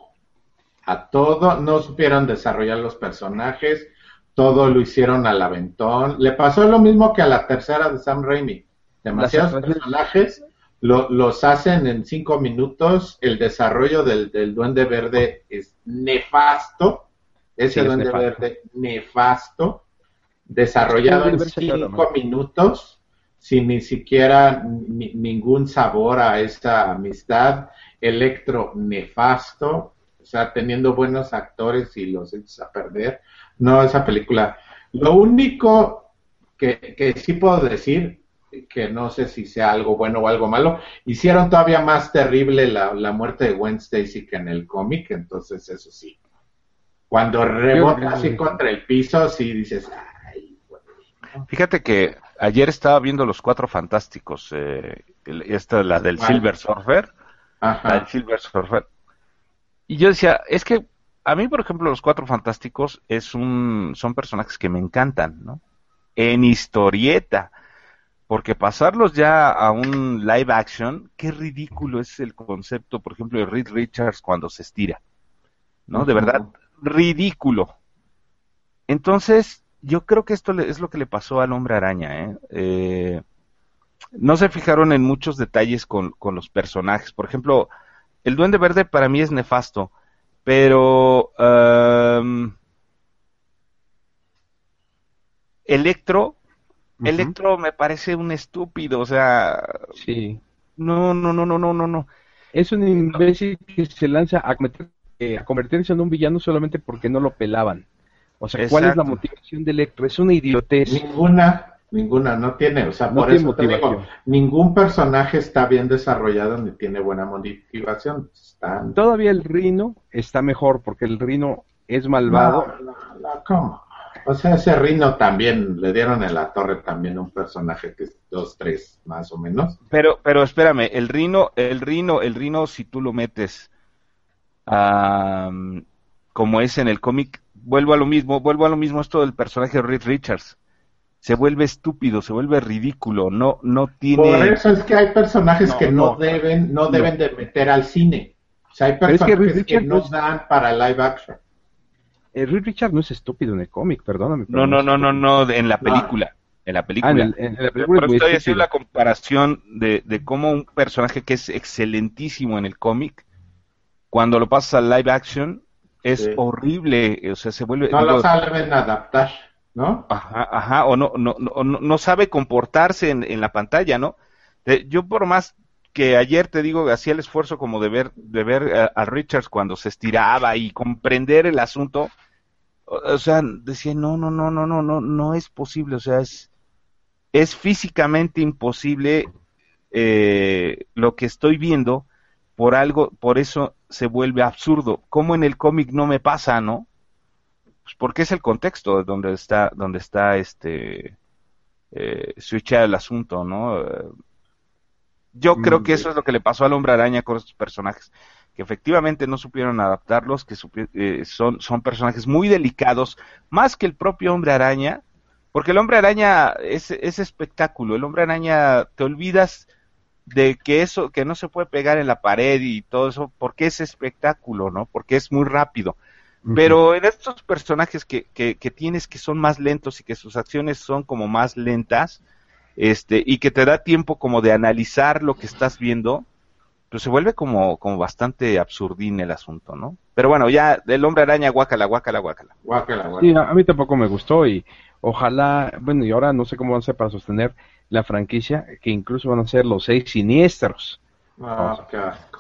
C: A todo. No supieron desarrollar los personajes. Todo lo hicieron al aventón. Le pasó lo mismo que a la tercera de Sam Raimi. Demasiados personajes lo- los hacen en cinco minutos. El desarrollo del, del Duende Verde es nefasto. Ese
A: Sí, es
C: Duende
A: nefasto.
C: Verde nefasto. Desarrollado en cinco minutos sin ni siquiera ni- ningún sabor a esa amistad. Electro nefasto, o sea, teniendo buenos actores y los echas a perder. No, esa película. Lo único que, que sí puedo decir, que no sé si sea algo bueno o algo malo, hicieron todavía más terrible la, la muerte de Gwen Stacy que en el cómic, entonces eso sí. Cuando rebota así contra el piso, sí dices, ay, güey.
B: Fíjate que ayer estaba viendo Los Cuatro Fantásticos, eh, el- esta, la del. Silver Surfer, la
C: Ajá.
B: del Silver Surfer. Y yo decía, es que a mí, por ejemplo, Los Cuatro Fantásticos es un, son personajes que me encantan, ¿no? En historieta. Porque pasarlos ya a un live action, qué ridículo es el concepto, por ejemplo, de Reed Richards cuando se estira. ¿No? De verdad, ridículo. Entonces, yo creo que esto es lo que le pasó al hombre araña. ¿eh? Eh, no se fijaron en muchos detalles con, con los personajes. Por ejemplo, el Duende Verde para mí es nefasto, pero am, Electro. Electro me parece un estúpido, o sea,
A: Sí.
B: no, no, no, no, no, no, no.
A: Es un imbécil que se lanza a, eh, a convertirse en un villano solamente porque no lo pelaban. O sea, ¿cuál es la motivación de Electro? Es una idiotez.
C: Ninguna, ninguna, no tiene, o sea,
A: No
C: por eso te digo,
A: motivación.
C: ningún personaje está bien desarrollado ni tiene buena motivación. Están...
A: Todavía el Rino está mejor porque el Rino es malvado.
C: No, no, no, ¿cómo? O sea, ese Rino también, le dieron en la torre también un personaje que es dos, tres, más o menos.
B: Pero, pero espérame, el Rino, el Rino, el Rino, si tú lo metes como es en el cómic, vuelvo a lo mismo, vuelvo a lo mismo esto del personaje de Reed Richards. Se vuelve estúpido, se vuelve ridículo, no, no
C: Por
B: tiene.
C: eso es que hay personajes
A: No,
C: que no,
A: no.
C: deben, no deben de meter al cine. O sea, hay
A: Pero es que
C: personajes
A: Reed
C: que, no
A: es-
C: dan para live action.
A: Eh, Reed Richards no es estúpido en el cómic, perdóname. pero
B: No, no,
A: es
B: no, no, no, en la película, en la
A: Ah,
B: película.
A: en, el- en la
B: Por
A: película es
B: eso
A: muy
B: estoy haciendo la comparación de, de cómo un personaje que es excelentísimo en el cómic, cuando lo pasas al live action, es
C: Sí.
B: horrible, o sea, se vuelve...
C: No
B: digo,
C: lo saben adaptar, ¿no?
B: Ajá, ajá, o no, no, no, no, no sabe comportarse en, en la pantalla, ¿no? Yo por más que ayer te digo, hacía el esfuerzo como de ver, de ver a, a Richards cuando se estiraba y comprender el asunto, o, o sea, decía, no, no, no, no, no, no, no es posible, o sea, es, es físicamente imposible eh, lo que estoy viendo, por algo, por eso se vuelve absurdo. Como en el cómic no me pasa, ¿no? Pues porque es el contexto donde está, donde está este eh, switchado el asunto, ¿no? Eh, yo creo
A: Mm,
B: que eso es lo que le pasó al hombre araña con estos personajes, que efectivamente no supieron adaptarlos, que supi- eh, son, son personajes muy delicados, más que el propio hombre araña, porque el hombre araña es, es espectáculo, el hombre araña te olvidas de que eso, que no se puede pegar en la pared y todo eso, porque es espectáculo, ¿no? Porque es muy rápido. Pero en estos personajes que, que, que tienes que son más lentos y que sus acciones son como más lentas, este, y que te da tiempo como de analizar lo que estás viendo, pues se vuelve como, como bastante absurdín el asunto, ¿no? Pero bueno, ya del hombre araña, guácala, guácala, guácala.
C: Guácala, guácala.
A: Sí, a, a mí tampoco me gustó y ojalá, bueno, y ahora no sé cómo van a hacer para sostener la franquicia, que incluso van a ser los seis siniestros.
C: No, qué asco.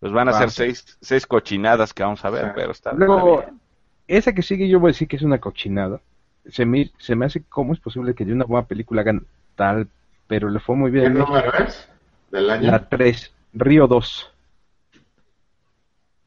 B: Pues van a ser seis, seis cochinadas que vamos a ver,
C: Sí.
B: pero está,
A: Luego,
B: está bien.
A: esa que sigue yo voy a decir que es una cochinada. Se me, se me hace cómo es posible que de una buena película hagan tal, pero le fue muy bien.
C: ¿Qué número es? ¿Del año?
A: La 3, Río 2.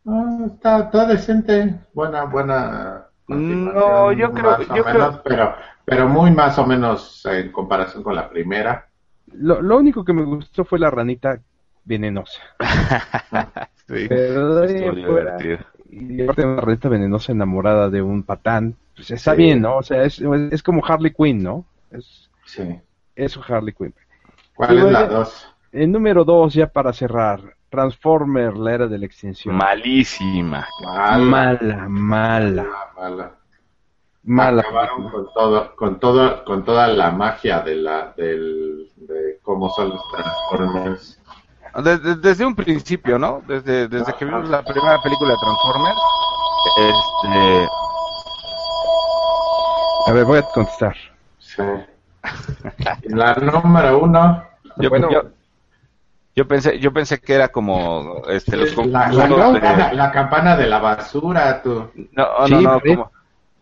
C: Ah, está, está decente, buena, buena.
B: No, yo creo, yo
C: menos,
B: creo,
C: pero, pero muy más o menos en comparación con la primera.
A: Lo, lo único que me gustó fue la ranita venenosa.
B: sí,
A: Pero de y aparte una ranita venenosa enamorada de un patán, pues está
C: Sí.
A: bien, ¿no? O sea, es, es como Harley Quinn, ¿no? Es,
C: Sí.
A: eso Harley Quinn.
C: ¿Cuál
A: Sí,
C: es la
A: oye.
C: dos?
A: El número dos, ya para cerrar, Transformer, la era de la extinción.
B: Malísima.
C: Mala,
A: mala, mala,
C: mala.
A: Mala.
C: Acabaron con todo, con todo, con toda la magia de la, del, de cómo son los Transformers.
B: Desde, desde un principio, ¿no? Desde, desde que vimos la primera película de Transformers, este,
A: A ver, voy a contestar.
C: Sí. La número uno,
B: yo,
A: Bueno.
B: yo, yo pensé, yo pensé que era como, este, los
C: la, la,
B: de-
C: campana, la campana de la basura, tú.
B: No,
A: Sí,
B: no, no,
A: ¿sí?
B: como,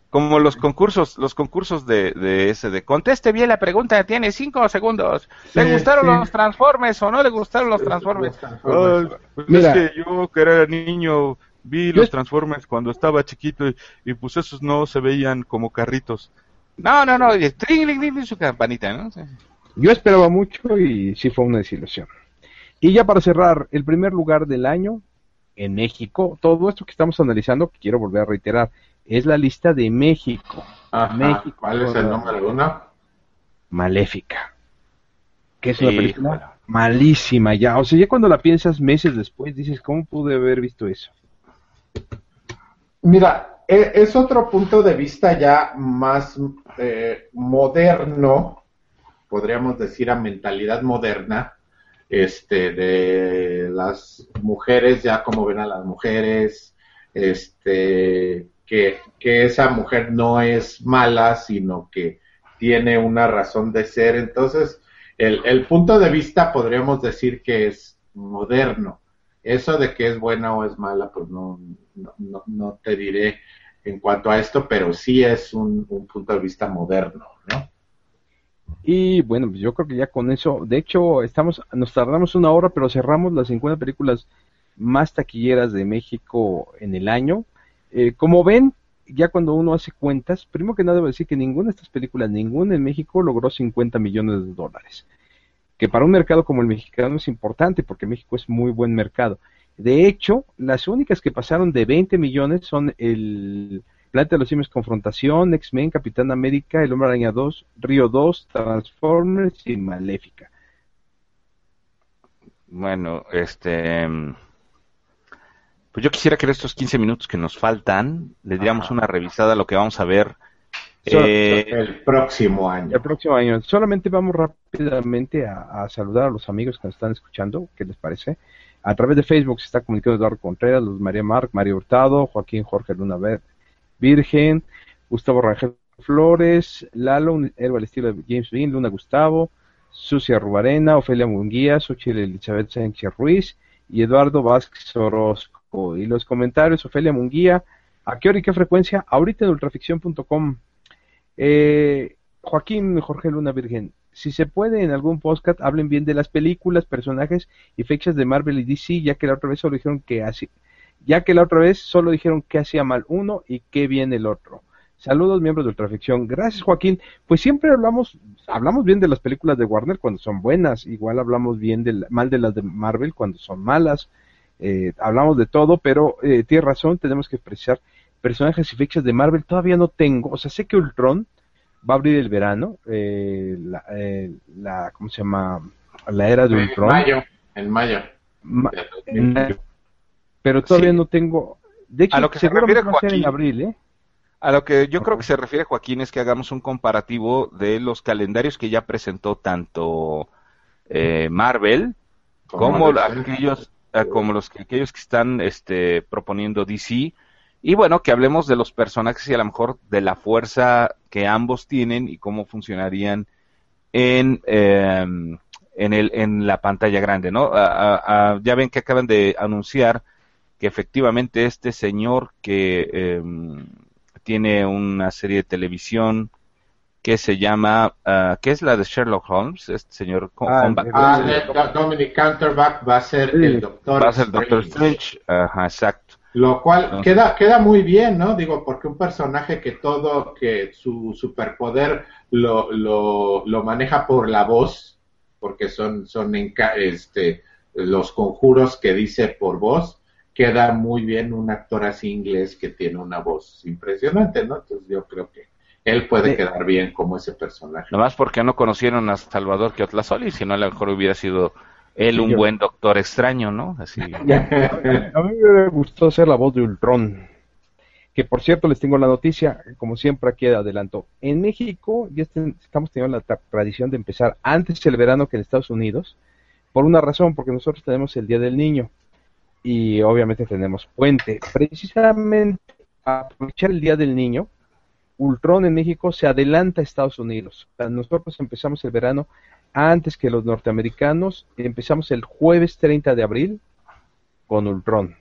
B: como los concursos, los concursos de, de ese, de conteste bien la pregunta, tiene cinco segundos. ¿Le
C: Sí,
B: gustaron
C: sí.
B: los Transformers o no le gustaron los Transformers?
C: Los Transformers.
B: Ay, pues
A: Mira.
B: es que yo, que era niño, vi los Transformers cuando estaba chiquito y, y pues esos no se veían como carritos. No, no, no, y tring, tring, tring, su campanita, ¿no? Sí.
A: Yo esperaba mucho y sí fue una desilusión. Y ya para cerrar, el primer lugar del año en México, todo esto que estamos analizando, que quiero volver a reiterar, es la lista de México,
C: Ajá.
A: México.
C: ¿Cuál es el número uno?
A: Maléfica. Que es una
B: Sí,
A: película
B: bueno.
A: malísima ya. O sea, ya cuando la piensas meses después, dices, ¿cómo pude haber visto eso?
C: Mira, e- es otro punto de vista ya más eh, moderno, podríamos decir a mentalidad moderna, este, de las mujeres, ya como ven a las mujeres, este, que, que esa mujer no es mala, sino que tiene una razón de ser. Entonces, el, el punto de vista podríamos decir que es moderno. Eso de que es buena o es mala, pues no, no, no, te diré en cuanto a esto, pero sí es un, un punto de vista moderno, ¿no?
A: Y bueno, pues yo creo que ya con eso, de hecho, estamos, nos tardamos una hora, pero cerramos las 50 películas más taquilleras de México en el año. Eh, como ven, ya cuando uno hace cuentas, primero que nada debo decir que ninguna de estas películas, ninguna en México logró 50 millones de dólares. Que para un mercado como el mexicano es importante porque México es muy buen mercado. De hecho, las únicas que pasaron de 20 millones son el Planeta de los Simios Confrontación, X-Men, Capitán América, El Hombre Araña 2, Río 2, Transformers y Maléfica.
B: Bueno, este. Pues yo quisiera que en estos 15 minutos que nos faltan, le diéramos
C: Ajá.
B: una revisada a lo que vamos a ver. Eh,
C: El próximo año.
A: El próximo año. Solamente vamos rápidamente a, a saludar a los amigos que nos están escuchando. ¿Qué les parece? A través de Facebook se está comunicando Eduardo Contreras, Luz María Marc, Mario Hurtado, Joaquín Jorge Luna Virgen, Gustavo Rangel Flores, Lalo, héroe al estilo de James Bean, Luna Gustavo, Sucia Rubarena, Ofelia Munguía, Xochitl Elizabeth Sánchez Ruiz y Eduardo Vázquez Orozco. Y los comentarios, Ofelia Munguía, ¿a qué hora y qué frecuencia? Ahorita en ultraficción.com. Eh, Joaquín Jorge Luna Virgen, si se puede en algún podcast, hablen bien de las películas, personajes y fechas de Marvel y DC, ya que la otra vez solo dijeron que así, ya que la otra vez solo dijeron que hacía mal uno y qué bien el otro. Saludos miembros de Ultraficción. Gracias Joaquín. Pues siempre hablamos, hablamos bien de las películas de Warner cuando son buenas, igual hablamos bien de mal de las de Marvel cuando son malas. Eh, hablamos de todo, pero eh, tienes razón, tenemos que precisar personajes y fechas de Marvel. Todavía no tengo, o sea, sé que Ultron va a abrir el verano, eh, la, eh, la, ¿cómo se llama? La era de
C: En
A: Ultron.
C: mayo, en mayo.
A: Ma- en
C: 2020.
A: mayo. Pero todavía
B: Sí.
A: no tengo. De hecho,
B: A lo que se refiere
A: va a ser en abril, ¿eh?
B: A lo que yo creo que se refiere Joaquín es que hagamos un comparativo de los calendarios que ya presentó tanto eh, Marvel como aquellos como los que aquellos que están este, proponiendo DC y bueno que hablemos de los personajes y a lo mejor de la fuerza que ambos tienen y cómo funcionarían en eh, en el en la pantalla grande no A- a- a- ya ven que acaban de anunciar que efectivamente este señor que em, tiene una serie de televisión que se llama, ¿qué es la de Sherlock Holmes? Este señor
A: Ah.
C: Ah, Dominic Counterback va a ser
A: Sí.
C: el doctor.
B: va a ser Doctor Strange. Ajá, exacto.
C: Lo cual queda, queda muy bien, ¿no? Digo, porque un personaje que todo, que su superpoder lo, lo, lo maneja por la voz, porque son, son este, los conjuros que dice por voz, queda muy bien un actor así inglés que tiene una voz impresionante, ¿no? Entonces yo creo que él puede quedar bien como ese personaje.
B: Nomás porque no conocieron a Salvador Kiotlazoli, si no a lo mejor hubiera sido él un buen doctor extraño, ¿no? Así. a
A: mí me gustó ser la voz de Ultron. Que por cierto les tengo la noticia, como siempre aquí adelanto. En México ya estamos teniendo la tradición de empezar antes el verano que en Estados Unidos, por una razón, porque nosotros tenemos el Día del Niño y obviamente tenemos puente. Precisamente aprovechar el Día del Niño, Ultron en México se adelanta a Estados Unidos. Nosotros empezamos el verano antes que los norteamericanos. Empezamos el jueves 30 de abril con Ultron.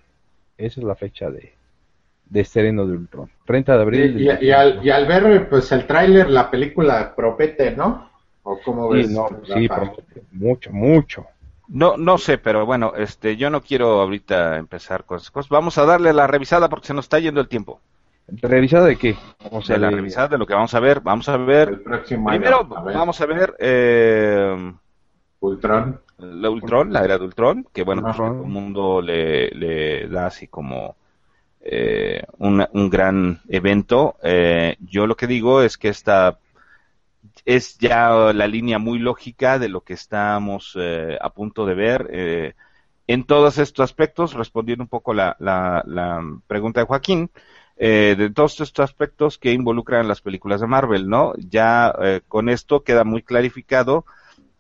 A: Esa es la fecha de, de estreno de Ultron. 30 de abril.
C: Y, al, ver pues el tráiler, la película promete, ¿no? ¿O cómo ves?
A: Sí, no, sí promete mucho, mucho.
B: No, no sé, pero bueno, este, yo no quiero ahorita empezar con esas cosas. Vamos a darle la revisada porque se nos está yendo el tiempo.
A: ¿Revisada de qué?
B: O sea, la revisada de lo que vamos a ver. Vamos a ver. Primero, vamos a ver. Eh,
C: Ultron.
B: La Ultron, la era de Ultron, que bueno, todo el mundo le, le, da así como eh, un, un, gran evento. Eh, yo lo que digo es que esta es ya la línea muy lógica de lo que estamos eh, a punto de ver. Eh, en todos estos aspectos, respondiendo un poco la, la, la pregunta de Joaquín, eh, de todos estos aspectos que involucran las películas de Marvel, ¿no? Ya eh, con esto queda muy clarificado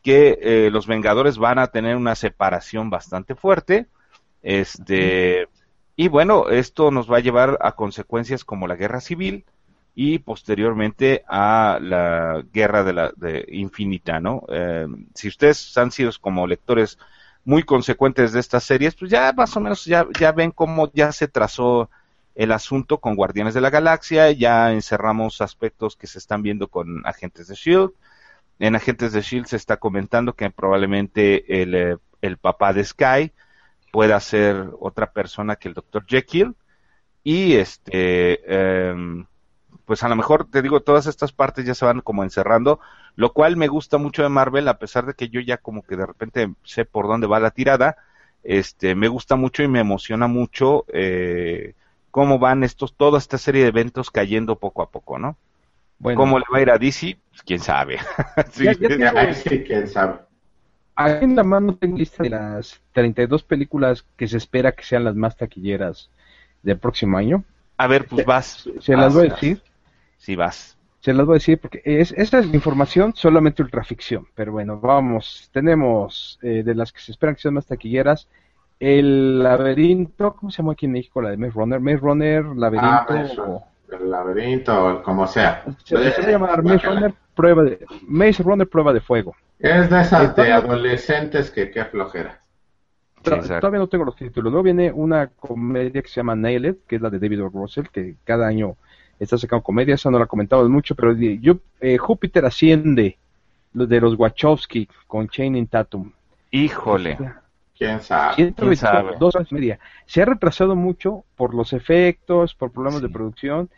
B: que eh, los Vengadores van a tener una separación bastante fuerte, este, y bueno, esto nos va a llevar a consecuencias como la guerra civil y posteriormente a la guerra de la infinita, ¿no? si ustedes han sido como lectores muy consecuentes de estas series, pues ya más o menos ya, ya ven cómo ya se trazó el asunto con Guardianes de la Galaxia, ya encerramos aspectos que se están viendo con Agentes de Shield. En Agentes de Shield se está comentando que probablemente el, eh, el papá de Sky pueda ser otra persona que el Dr. Jekyll. Y este, em, pues a lo mejor te digo, todas estas partes ya se van como encerrando, lo cual me gusta mucho de Marvel, a pesar de que yo ya como que de repente sé por dónde va la tirada, este, me gusta mucho y me emociona mucho eh, cómo van estos, toda esta serie de eventos cayendo poco a poco, ¿no? Bueno, ¿Cómo le va a ir a DC? Pues quién sabe.
C: sí, quién sabe.
A: Aquí en la mano tengo lista de las 32 películas que se espera que sean las más taquilleras del próximo año.
B: A ver, pues vas.
A: Se las voy a decir.
B: Sí, vas.
A: Se las voy a decir porque es, esta es información solamente ultraficción. Pero bueno, vamos. Tenemos eh, de las que se esperan que sean más taquilleras el laberinto, ¿cómo se llama aquí en México? La de Maze Runner, Maze Runner, laberinto.
C: Ah, el laberinto, como sea.
A: Se, se a llamar Maze Runner, prueba de, Maze Runner, prueba de fuego.
C: Es de esas de adolescentes que qué flojera.
A: todavía no tengo los títulos. Luego viene una comedia que se llama Nailed, que es la de David o. Russell, que cada año está sacando comedia. Esa no la comentado mucho, pero yo, eh, Júpiter asciende, los de los Wachowski con Channing Tatum.
B: Híjole.
C: ¿Quién sabe?
A: Dos años y media. Se ha retrasado mucho por los efectos, por problemas de producción.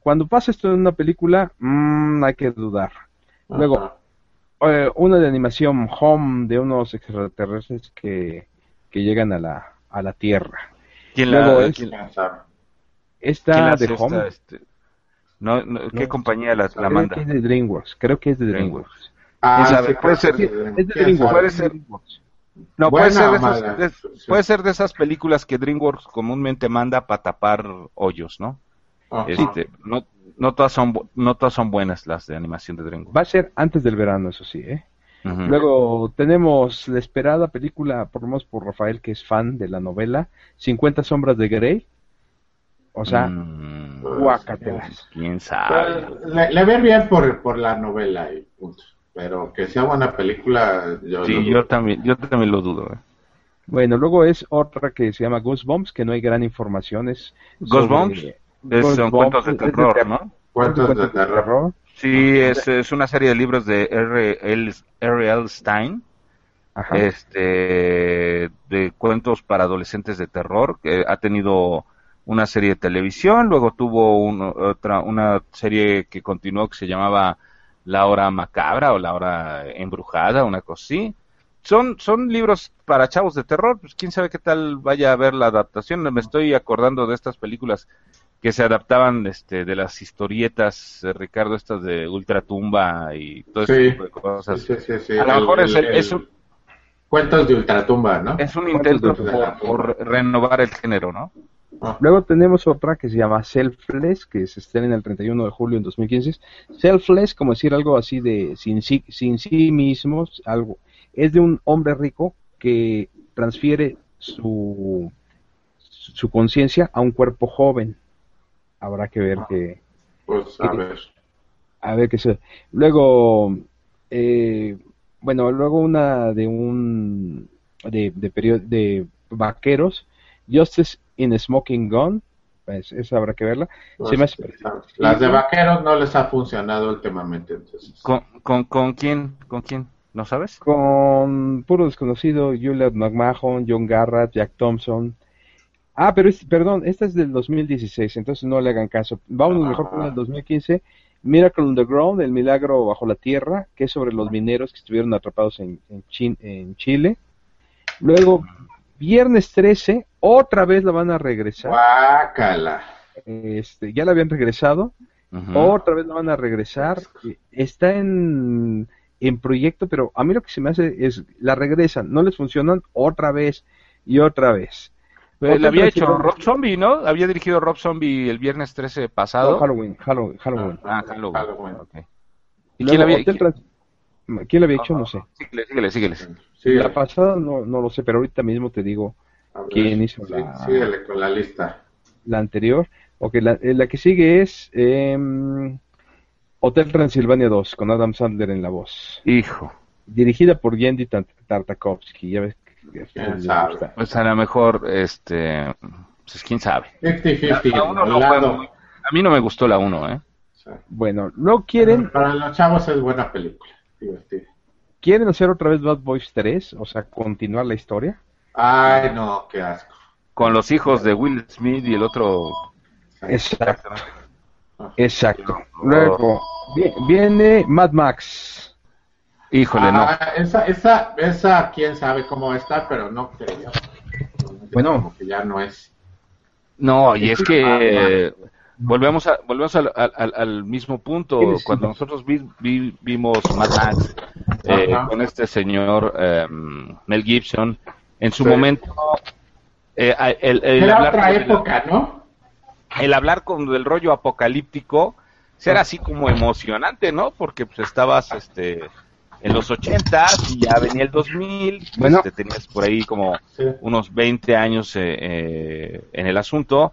A: Cuando pasa esto en una película, mmm, hay que dudar. Luego, eh, una de animación home de unos extraterrestres que, que llegan a la, a la Tierra.
B: ¿Quién Luego es,
A: esta de home. Este?
B: No, ¿Qué compañía la, la manda?
A: Creo que es de DreamWorks. Creo que es de DreamWorks.
C: Ah, puede ser.
A: Es de DreamWorks. Puede ser.
B: No, puede ser, de puede ser de esas películas que DreamWorks comúnmente manda para tapar hoyos, ¿no? Este, no, no, todas son, no todas son buenas las de animación de DreamWorks.
A: Va a ser antes del verano, eso sí, ¿eh? Luego tenemos la esperada película, por lo menos por Rafael, que es fan de la novela, 50 sombras de Grey. O sea, mm,
B: ¿Quién sabe?
C: Le, bien por, por la novela y punto pero que sea buena película,
B: yo Sí, yo también, yo también lo dudo. Eh.
A: Bueno, luego es otra que se llama Goosebumps, que no hay gran información. Es
B: Goosebumps es, son cuentos de terror, ¿no?
C: Cuentos de terror.
B: Sí, es, es una serie de libros de R. L. R. L. Stein. Este, de cuentos para adolescentes de terror, que ha tenido una serie de televisión, luego tuvo un- otra, una serie que continuó que se llamaba La Hora Macabra o La Hora Embrujada, una cosa así. Son, son libros para chavos de terror, pues quién sabe qué tal vaya a ver la adaptación. Me estoy acordando de estas películas que se adaptaban este, de las historietas, eh, Ricardo, estas de Ultratumba y todo ese
C: Sí.
B: tipo de cosas.
C: Sí, sí, sí,
B: A lo
C: el-
B: mejor es,
C: el-
B: el- es un,
C: Cuentos de Ultratumba, ¿no?
B: es un intento por renovar el género, ¿no?
C: Ah,
A: Luego tenemos otra que se llama Selfless, que se estrena el 31 de julio en 2015. Selfless, como decir algo así de sin sí, sin sí mismos, algo. Es de un hombre rico que transfiere su, su conciencia a un cuerpo joven. Habrá que ver que,
C: Pues a ver.
A: a ver qué se. Luego, eh, bueno, luego una de un de de, de vaqueros, Justice in a Smoking Gun, pues esa habrá que verla. Se me hace-
C: Las de vaqueros no les ha funcionado últimamente, entonces.
B: ¿Con, con, con quién? ¿Con quién? ¿No sabes?
A: con puro desconocido, Juliet McMahon, John Garrett, Jack Thompson. Ah, pero es, perdón, esta es del 2016, entonces no le hagan caso. Vamos
C: Ah.
A: mejor con el 2015. Miracle on the Ground, el milagro bajo la tierra, que es sobre los mineros que estuvieron atrapados en, en, Chin- en Chile. Luego, viernes 13, otra vez la van a regresar.
C: Guácala.
A: Este, ya la habían regresado, otra vez la van a regresar. Está en, en proyecto, pero a mí lo que se me hace es, la regresan, no les funcionan otra vez y otra vez.
B: Eh, la había hecho Rob Zombie, ¿no? Había dirigido Rob Zombie el viernes 13 pasado.
A: No, Halloween, Halloween, Halloween.
B: Ah, Halloween.
C: Halloween.
B: ok. ¿Y
A: Luego,
B: quién la había
A: Hotel Trans- ¿Quién la había hecho? No sé.
B: Síguele, síguele, síguele.
C: Sí,
A: La pasada no, no lo sé, pero ahorita mismo te digo
C: ver,
A: quién hizo
C: sí,
A: la-
C: Síguele con la lista.
A: la anterior. Ok, la, eh, la que sigue es em, Hotel Transilvania 2, con Adam Sandler en la voz.
B: Hijo.
A: Dirigida por Yendi Tar- Tartakovsky. Ya ves que
C: ¿Quién sabe?
B: Pues a lo mejor, este, pues quién sabe.
C: 50-50.
B: La uno no fue muy- a mí no me gustó la 1, ¿eh?
C: Sí.
A: Bueno, ¿no quieren,
C: Para los chavos es buena película. Divertida.
A: quieren hacer otra vez Bad Boys 3? O sea, continuar la historia.
C: Ay, no, qué asco.
B: Con los hijos de Will Smith y el otro.
A: Exacto.
C: Ah.
A: Exacto. Luego vi- viene Mad Max.
B: Híjole, no.
C: Ah, esa, esa, esa, quién sabe cómo está, pero no creo.
A: Bueno.
C: Como que ya no es.
B: No, y es que volvemos a, volvemos al, al- al- mismo punto. Cuando nosotros vi- vi- vimos Mad Max eh, con este señor eh, Mel Gibson, en su
C: Sí.
B: momento, eh, el, el
C: Era
B: hablar
C: otra
B: con el-
C: época, ¿no?
B: el hablar con el rollo apocalíptico pues, era así como emocionante, ¿no? Porque pues estabas este en los ochentas y ya venía el 2000,
A: Bueno.
B: este, tenías por ahí como
C: Sí.
B: unos 20 años eh, eh, en el asunto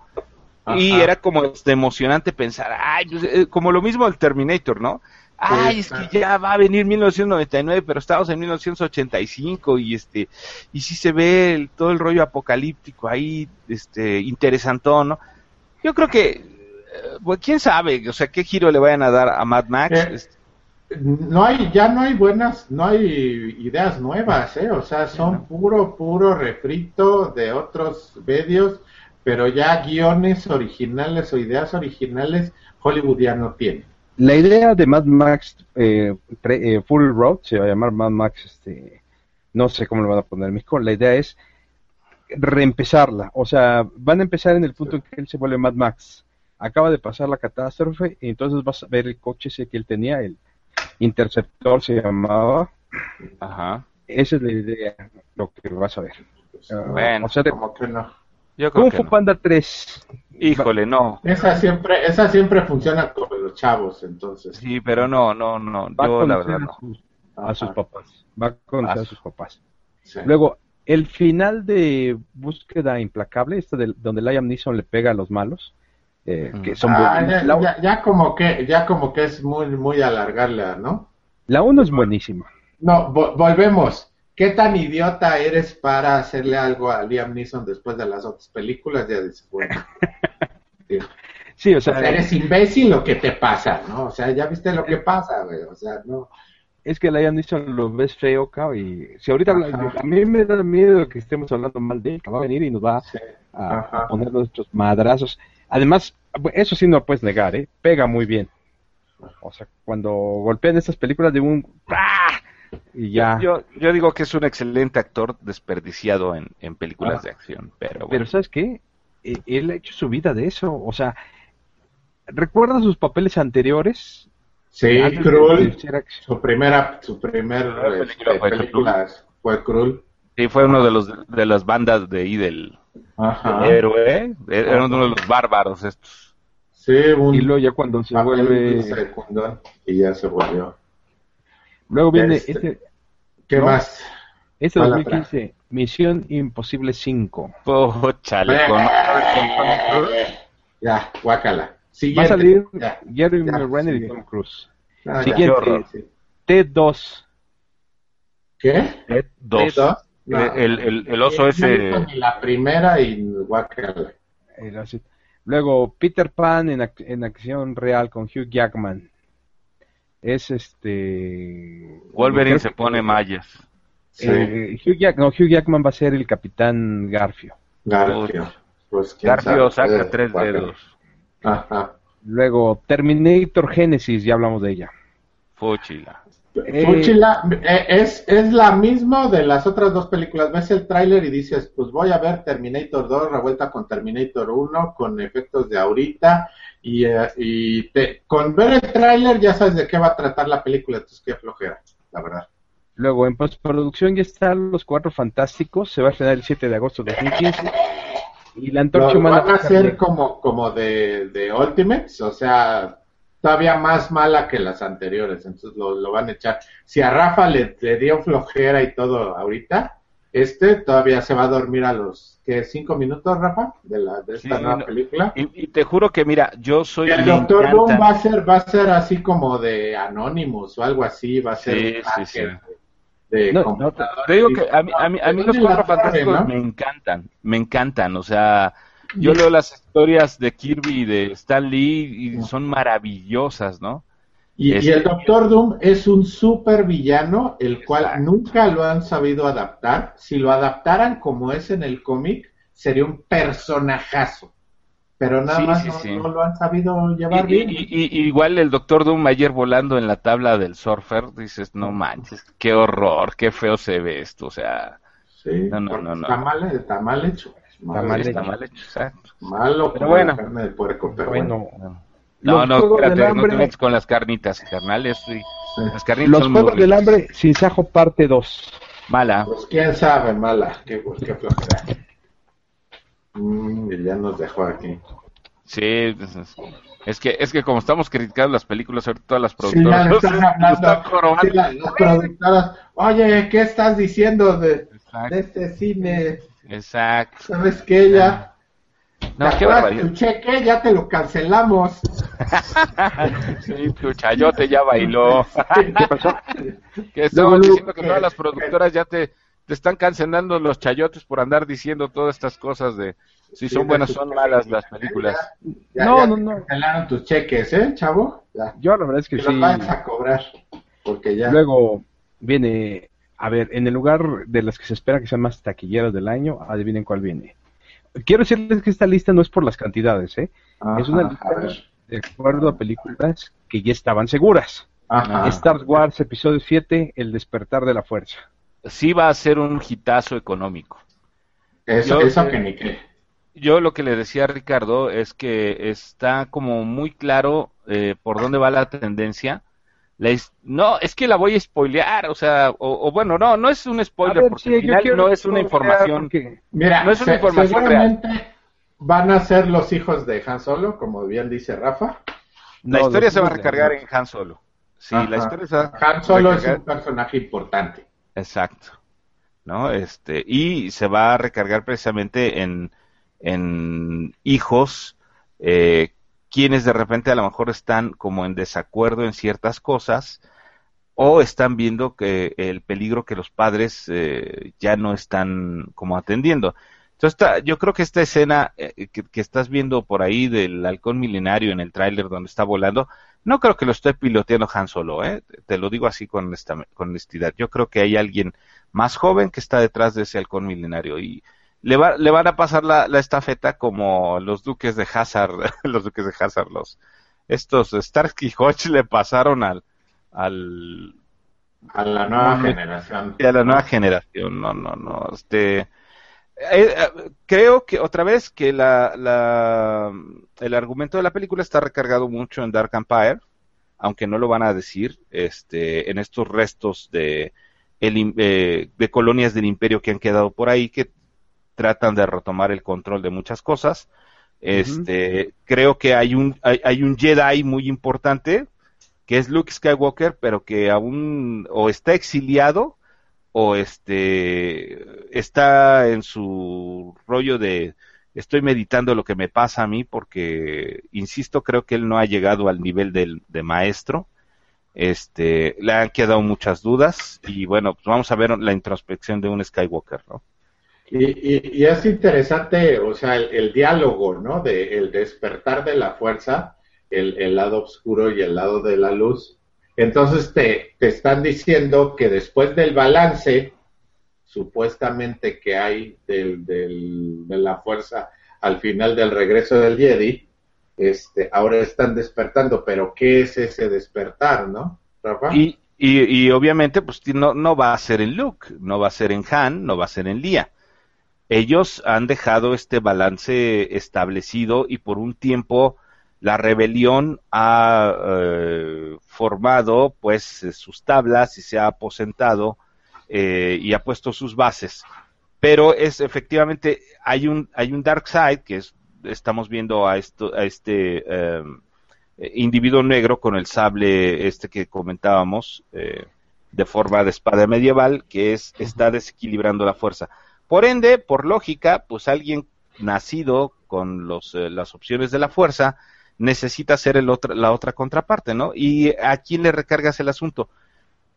B: y era como este, emocionante pensar, ay, pues, eh, como lo mismo el Terminator, ¿no? Ay, es que ya va a venir 1999, pero estamos en 1985 y este y sí se ve el- todo el rollo apocalíptico ahí, este interesantón, ¿no? Yo creo que eh, pues, quién sabe, o sea, qué giro le vayan a dar a Mad Max.
C: Eh,
B: Este,
C: No hay, ya no hay buenas, no hay ideas nuevas, ¿eh? O sea, son puro, puro refrito de otros medios, pero ya guiones originales o ideas originales Hollywood ya no tiene.
A: La idea de Mad Max eh, eh, Full Road se va a llamar Mad Max, este, no sé cómo lo van a poner en México. La idea es reempezarla. O sea, van a empezar en el punto en que él se vuelve Mad Max. Acaba de pasar la catástrofe y entonces vas a ver el coche ese que él tenía, el Interceptor se llamaba.
B: ajá.
A: Esa es la idea, lo que vas a ver.
B: Bueno,
A: o sea, de
C: Como que no.
B: Yo creo
A: Kung Fu
B: no.
A: Panda 3.
B: Híjole, no.
C: Esa siempre, esa siempre funciona con los chavos, entonces.
B: Sí, pero no, no, no.
A: Va a
B: Yo la
A: conocer
B: verdad
A: a
B: no.
A: sus, a sus papás. Va a conocer a sus papás.
C: sí.
A: Luego, el final de Búsqueda Implacable, este del- donde Liam Neeson le pega a los malos, eh, que son
C: Ah,
A: buenos.
C: ya, ya- ya como que, ya como que es muy, muy alargarla, ¿no?
A: la uno es buenísima.
C: No, vo- volvemos. ¿Qué tan idiota eres para hacerle algo a Liam Neeson después de las otras películas? Ya dices, bueno. Sí.
A: Sí, o
C: O sea, eres imbécil lo que te pasa, ¿no? O sea, ya viste lo que pasa, güey. O sea, no.
A: es que Liam Neeson lo ves feo, cao, y si ahorita
C: Ajá.
A: a mí me da miedo que estemos hablando mal de él, que va a venir y nos va
C: Sí.
A: a poner nuestros madrazos. Además, eso sí no lo puedes negar, ¿eh? Pega muy bien. O sea, cuando golpean estas películas de un... ¡Ah! Y ya.
B: Yo, yo digo que es un excelente actor desperdiciado en, en películas
C: Ah.
B: de acción, pero
A: Pero. ¿sabes qué? Eh, Él ha hecho su vida de eso. O sea, ¿recuerda sus papeles anteriores?
C: Sí,
A: acción.
C: su primera, su primer
B: Primera
C: este,
B: película fue
C: película fue Krull.
B: Sí, fue uno de los de las bandas de ahí del,
C: Ajá.
B: del héroe, era uno de los bárbaros estos.
C: Sí, un
A: Y luego ya cuando se vuelve...
C: y ya se volvió.
A: Luego viene
C: Este-
A: este,
C: ¿Qué
A: No.
C: más?
A: este
C: ¿Cuál
A: 2015, Misión Imposible 5.
B: Oh, chale, con-
C: Ya, guácala.
A: Va a
C: Siguiente.
A: salir
C: Ya.
A: Jeremy
C: ya,
A: Renner y. Tom Cruise.
C: Ah.
A: Siguiente.
B: Horror.
C: Sí.
A: T2.
C: ¿Qué?
B: Ted dos.
C: ¿Dos? No.
B: El, el, el oso ese.
C: la primera y guácala.
A: Eh. Luego Peter Pan en, ac- en acción real con Hugh Jackman. Es este...
B: Wolverine se pone mallas.
C: Sí,
A: eh, Hugh, Jack- no, Hugh Jackman va a ser el Capitán Garfio.
C: Garfio. Pues, ¿quién
B: Garfio
C: sabe?
B: saca
C: Eh,
B: tres dedos.
C: Ajá.
A: Luego Terminator Genesis, ya hablamos de ella.
B: Fúchila.
A: Eh,
C: Fúchila, eh, es, es la misma de las otras dos películas. Ves el tráiler y dices, pues voy a ver Terminator 2 revuelta con Terminator 1 con efectos de ahorita y, eh, y te- con ver el tráiler ya sabes de qué va a tratar la película, entonces qué flojera, la verdad.
A: Luego en postproducción ya están Los Cuatro Fantásticos, se va a estrenar el 7 de agosto de 2015. Y la Antorcha
C: lo
A: Humana
C: van a hacer como, como de, de Ultimates, o sea, todavía más mala que las anteriores, entonces lo, lo van a echar. Si a Rafa le, le dio flojera y todo ahorita, este todavía se va a dormir a los, ¿qué? ¿Cinco minutos, Rafa? De, la, de esta
B: Sí,
C: nueva
B: no.
C: película.
B: Y, y te juro que, mira, yo soy.
C: El Doctor Doom va a ser, va a ser así como de Anonymous o algo así, va a ser
B: Sí,
C: un de,
A: No.
B: Te digo que a mí, a mí, a mí los
C: ¿Dónde la
B: cuatro fantásticos me encantan, me encantan, o sea, yo leo las historias de Kirby y de Stan Lee y son maravillosas, ¿no?
C: Y,
B: Es-
C: y el Doctor Doom es un super villano, el cual
B: Exacto.
C: nunca lo han sabido adaptar. Si lo adaptaran como es en el cómic, sería un personajazo. Pero nada
B: Sí,
C: más
B: sí,
C: no,
B: sí.
C: no lo han sabido llevar
B: Y,
C: bien.
B: y- y- y igual el Doctor Doom ayer volando en la tabla del surfer, dices, no manches, qué horror, qué feo se ve esto, o sea,
C: Sí,
B: no, no,
C: porque
B: no, no.
C: Está, mal, está mal hecho. es
A: Está mal
B: está
A: hecho.
B: mal hecho, exacto.
C: Malo
A: Pero bueno.
C: carne de puerco, pero bueno.
A: Bueno,
B: No,
A: Los
B: no,
A: Juegos del
B: espérate, no te
A: Hambre-
B: metas con las carnitas, carnal, esto y-
C: Sí.
B: las carnitas
A: Los Juegos del. Hambre sin Sajo parte 2.
B: Mala.
C: Pues quién sabe, mala. Qué, pues, qué flojera. Mm, y ya nos dejó aquí.
B: Sí, es, es- es que es que como estamos criticando las películas, ahorita todas las
C: Sí,
B: productoras nos-
C: están hablando.
B: están.
C: Sí, la- las productoras, oye, ¿qué estás diciendo de, de este cine?
B: exacto.
C: ¿Sabes qué? Ya,
B: No,
C: ¿te
B: qué barbaridad.
C: tu cheque? Ya te lo cancelamos.
B: Sí, tu chayote ya bailó.
A: ¿Qué pasó?
B: que estamos
A: Luego,
B: diciendo que todas las productoras ya te, te están cancelando los chayotes por andar diciendo todas estas cosas de si son buenas,
C: tus
B: son malas las películas.
C: Ya,
A: No,
C: ya
A: no, no.
C: cancelaron tus cheques, ¿eh, chavo? Ya.
A: Yo la verdad es que sí.
C: los vas a cobrar. Porque ya.
A: Luego viene, a ver, en el lugar de las que se espera que sean más taquilleras del año, adivinen cuál viene. Quiero decirles que esta lista no es por las cantidades, ¿eh?
C: Ajá,
A: es una lista de acuerdo a películas que ya estaban seguras.
C: Ajá.
A: Star Wars Episodio 7, El despertar de la fuerza.
B: Sí va a ser un hitazo económico.
C: Eso,
B: yo-
C: eso que ni qué.
B: Yo lo que le decía a Ricardo es que está como muy claro eh, por dónde va la tendencia. No, es que la voy a spoilear, o sea, o, o bueno, no, no es un spoiler,
A: ver,
B: porque
A: sí,
B: al final no es una información.
A: porque-
C: Mira,
B: No es una
C: se-
B: información
C: seguramente van a ser los hijos de Han Solo, como bien dice Rafa.
B: La
A: No,
B: historia se va a recargar en Han Solo. Sí,
C: Ajá.
B: la historia se va a
C: Han Solo es un personaje importante.
B: Exacto. ¿No? Este, y se va a recargar precisamente en, en hijos, eh, quienes de repente a lo mejor están como en desacuerdo en ciertas cosas, o están viendo que el peligro que los padres eh, ya no están como atendiendo. Entonces, yo creo que esta escena eh, que, estás viendo por ahí del halcón milenario en el tráiler donde está volando, no creo que lo esté piloteando Han Solo, ¿eh? te lo digo así con, con honestidad. Yo creo que hay alguien más joven que está detrás de ese halcón milenario y le, va, le van a pasar la, la estafeta como los duques de Hazard, los duques de Hazard, los, estos Starsky Hodge le pasaron al, al
C: a la nueva generación.
B: a la nueva generación, no, no, no, este, eh, eh, creo que otra vez que la, la, el argumento de la película está recargado mucho en Dark Empire, aunque no lo van a decir, este, en estos restos de, el, eh, de colonias del imperio que han quedado por ahí que tratan de retomar el control de muchas cosas. Este, creo que hay un, hay, hay, un Jedi muy importante, que es Luke Skywalker, pero que aún o está exiliado o este está en su rollo de estoy meditando lo que me pasa a mí porque insisto creo que él no ha llegado al nivel del, de maestro. Este le han quedado muchas dudas y bueno pues vamos a ver la introspección de un Skywalker no
C: y, y, es interesante, o sea, el, diálogo, ¿no? De el despertar de la fuerza, el, el, lado oscuro y el lado de la luz. Entonces te, te están diciendo que después del balance, supuestamente que hay del, del, de la fuerza al final del regreso del Jedi, este, ahora están despertando, pero ¿qué es ese despertar, no?
B: Rafa? Y, y, y obviamente, pues no, no va a ser en Luke, no va a ser en Han, no va a ser en Lía ellos han dejado este balance establecido y por un tiempo la rebelión ha eh, formado pues sus tablas y se ha aposentado eh, y ha puesto sus bases. Pero es efectivamente hay un hay un dark side que es estamos viendo a esto a este eh, individuo negro con el sable este que comentábamos de forma de espada medieval que es está desequilibrando la fuerza por ende, por lógica, pues alguien nacido con los, eh, las opciones de la fuerza necesita ser el la otra contraparte, ¿no? ¿Y a quién le recargas el asunto?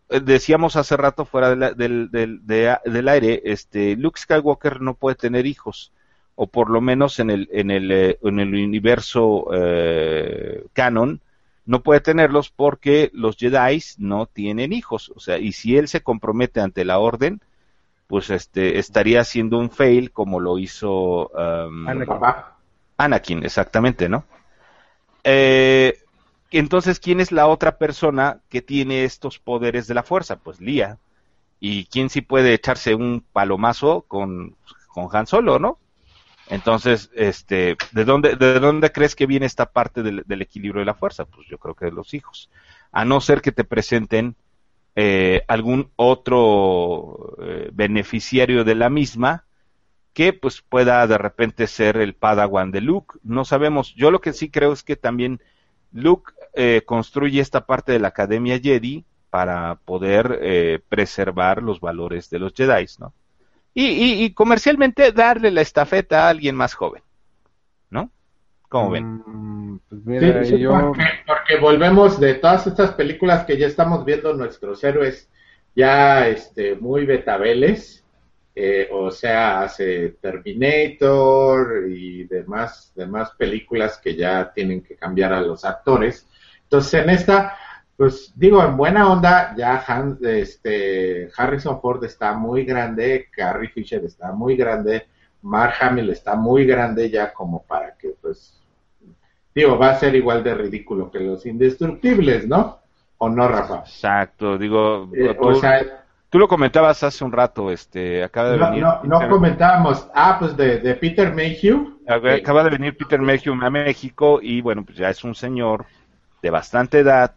B: Eh, decíamos hace rato fuera del, del, del, aire, este, Luke Skywalker no puede tener hijos, o por lo menos en el, en el, eh, en el universo canon, no puede tenerlos porque los Jedi no tienen hijos, o sea, y si él se compromete ante la orden, pues este estaría haciendo un fail como lo hizo um, Anakin. exactamente, ¿no? Eh, entonces, ¿quién es la otra persona que tiene estos poderes de la fuerza? Pues Lía. ¿Y quién sí puede echarse un palomazo con, con Han Solo, no? Entonces, este, ¿de dónde, ¿de dónde crees que viene esta parte del, del equilibrio de la fuerza? Pues yo creo que de los hijos. A no ser que te presenten eh, algún otro eh, beneficiario de la misma que pues pueda de repente ser el Padawan de Luke. No sabemos. Yo lo que sí creo es que también Luke eh, construye esta parte de la Academia Jedi para poder preservar los valores de los Jedi, ¿no? Y, comercialmente darle la estafeta a alguien más joven. ¿Cómo ven?
C: Mm, pues sí, porque, volvemos de todas estas películas que ya estamos viendo nuestros héroes ya este, muy betabeles, eh, o sea, hace Terminator y demás, demás películas que ya tienen que cambiar a los actores. Entonces, en esta, pues digo, en buena onda, ya este, Harrison Ford está muy grande, Carrie Fisher está muy grande, Mark Hamill está muy grande ya como para que pues digo, va a ser igual de ridículo que los indestructibles, ¿no? ¿O no, Rafa?
B: Exacto, digo, eh, tú, o sea, tú, lo comentabas hace un rato, este, acaba de venir.
C: No, no comentábamos, ah, pues de, de Peter Mayhew.
B: Acaba de venir Peter Mayhew a México y bueno, pues ya es un señor de bastante edad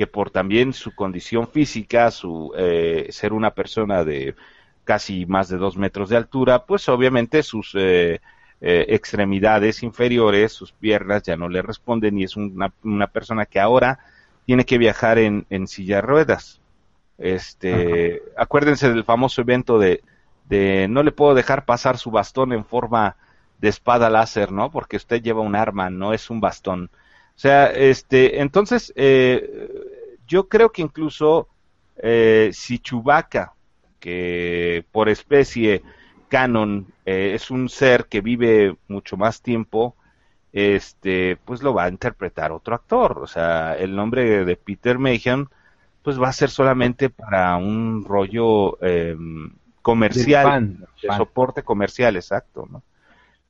B: que por también su condición física, su eh, ser una persona de casi más de dos metros de altura, pues obviamente sus eh, eh, extremidades inferiores, sus piernas ya no le responden y es una, una persona que ahora tiene que viajar en, en silla de ruedas. Este, acuérdense del famoso evento de, de no le puedo dejar pasar su bastón en forma de espada láser, ¿no? Porque usted lleva un arma, no es un bastón. O sea, este, entonces, eh, yo creo que incluso eh, si Chewbacca, que por especie canon eh, es un ser que vive mucho más tiempo, este, pues lo va a interpretar otro actor. O sea, el nombre de Peter Mayhem, pues va a ser solamente para un rollo em, comercial, de soporte comercial, exacto, ¿no?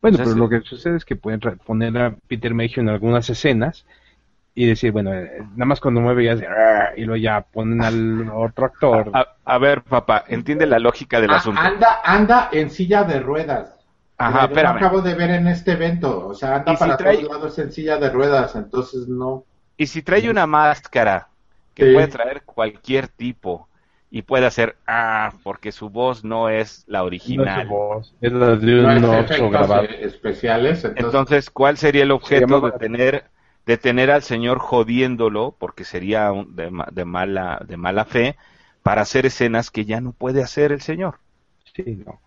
A: Bueno, pero lo que sucede es que pueden poner a Peter Mayhew en algunas escenas y decir, bueno, eh, nada más cuando mueve ya y luego ya ponen al otro actor.
B: A, ver, papá, entiende la lógica del ah, asunto.
C: Anda, anda en silla de ruedas. Ajá, pero acabo de ver en este evento, o sea, anda para todos lados en silla de ruedas, entonces no.
B: Y si trae una máscara que puede traer cualquier tipo y puede hacer ah porque su voz no es la original.
C: es, la de un grabado. especiales.
B: Entonces, ¿cuál sería el objeto de tener de tener al señor jodiéndolo porque sería de, de, mala de mala fe para hacer escenas que ya no puede hacer el señor?
C: Sí, no.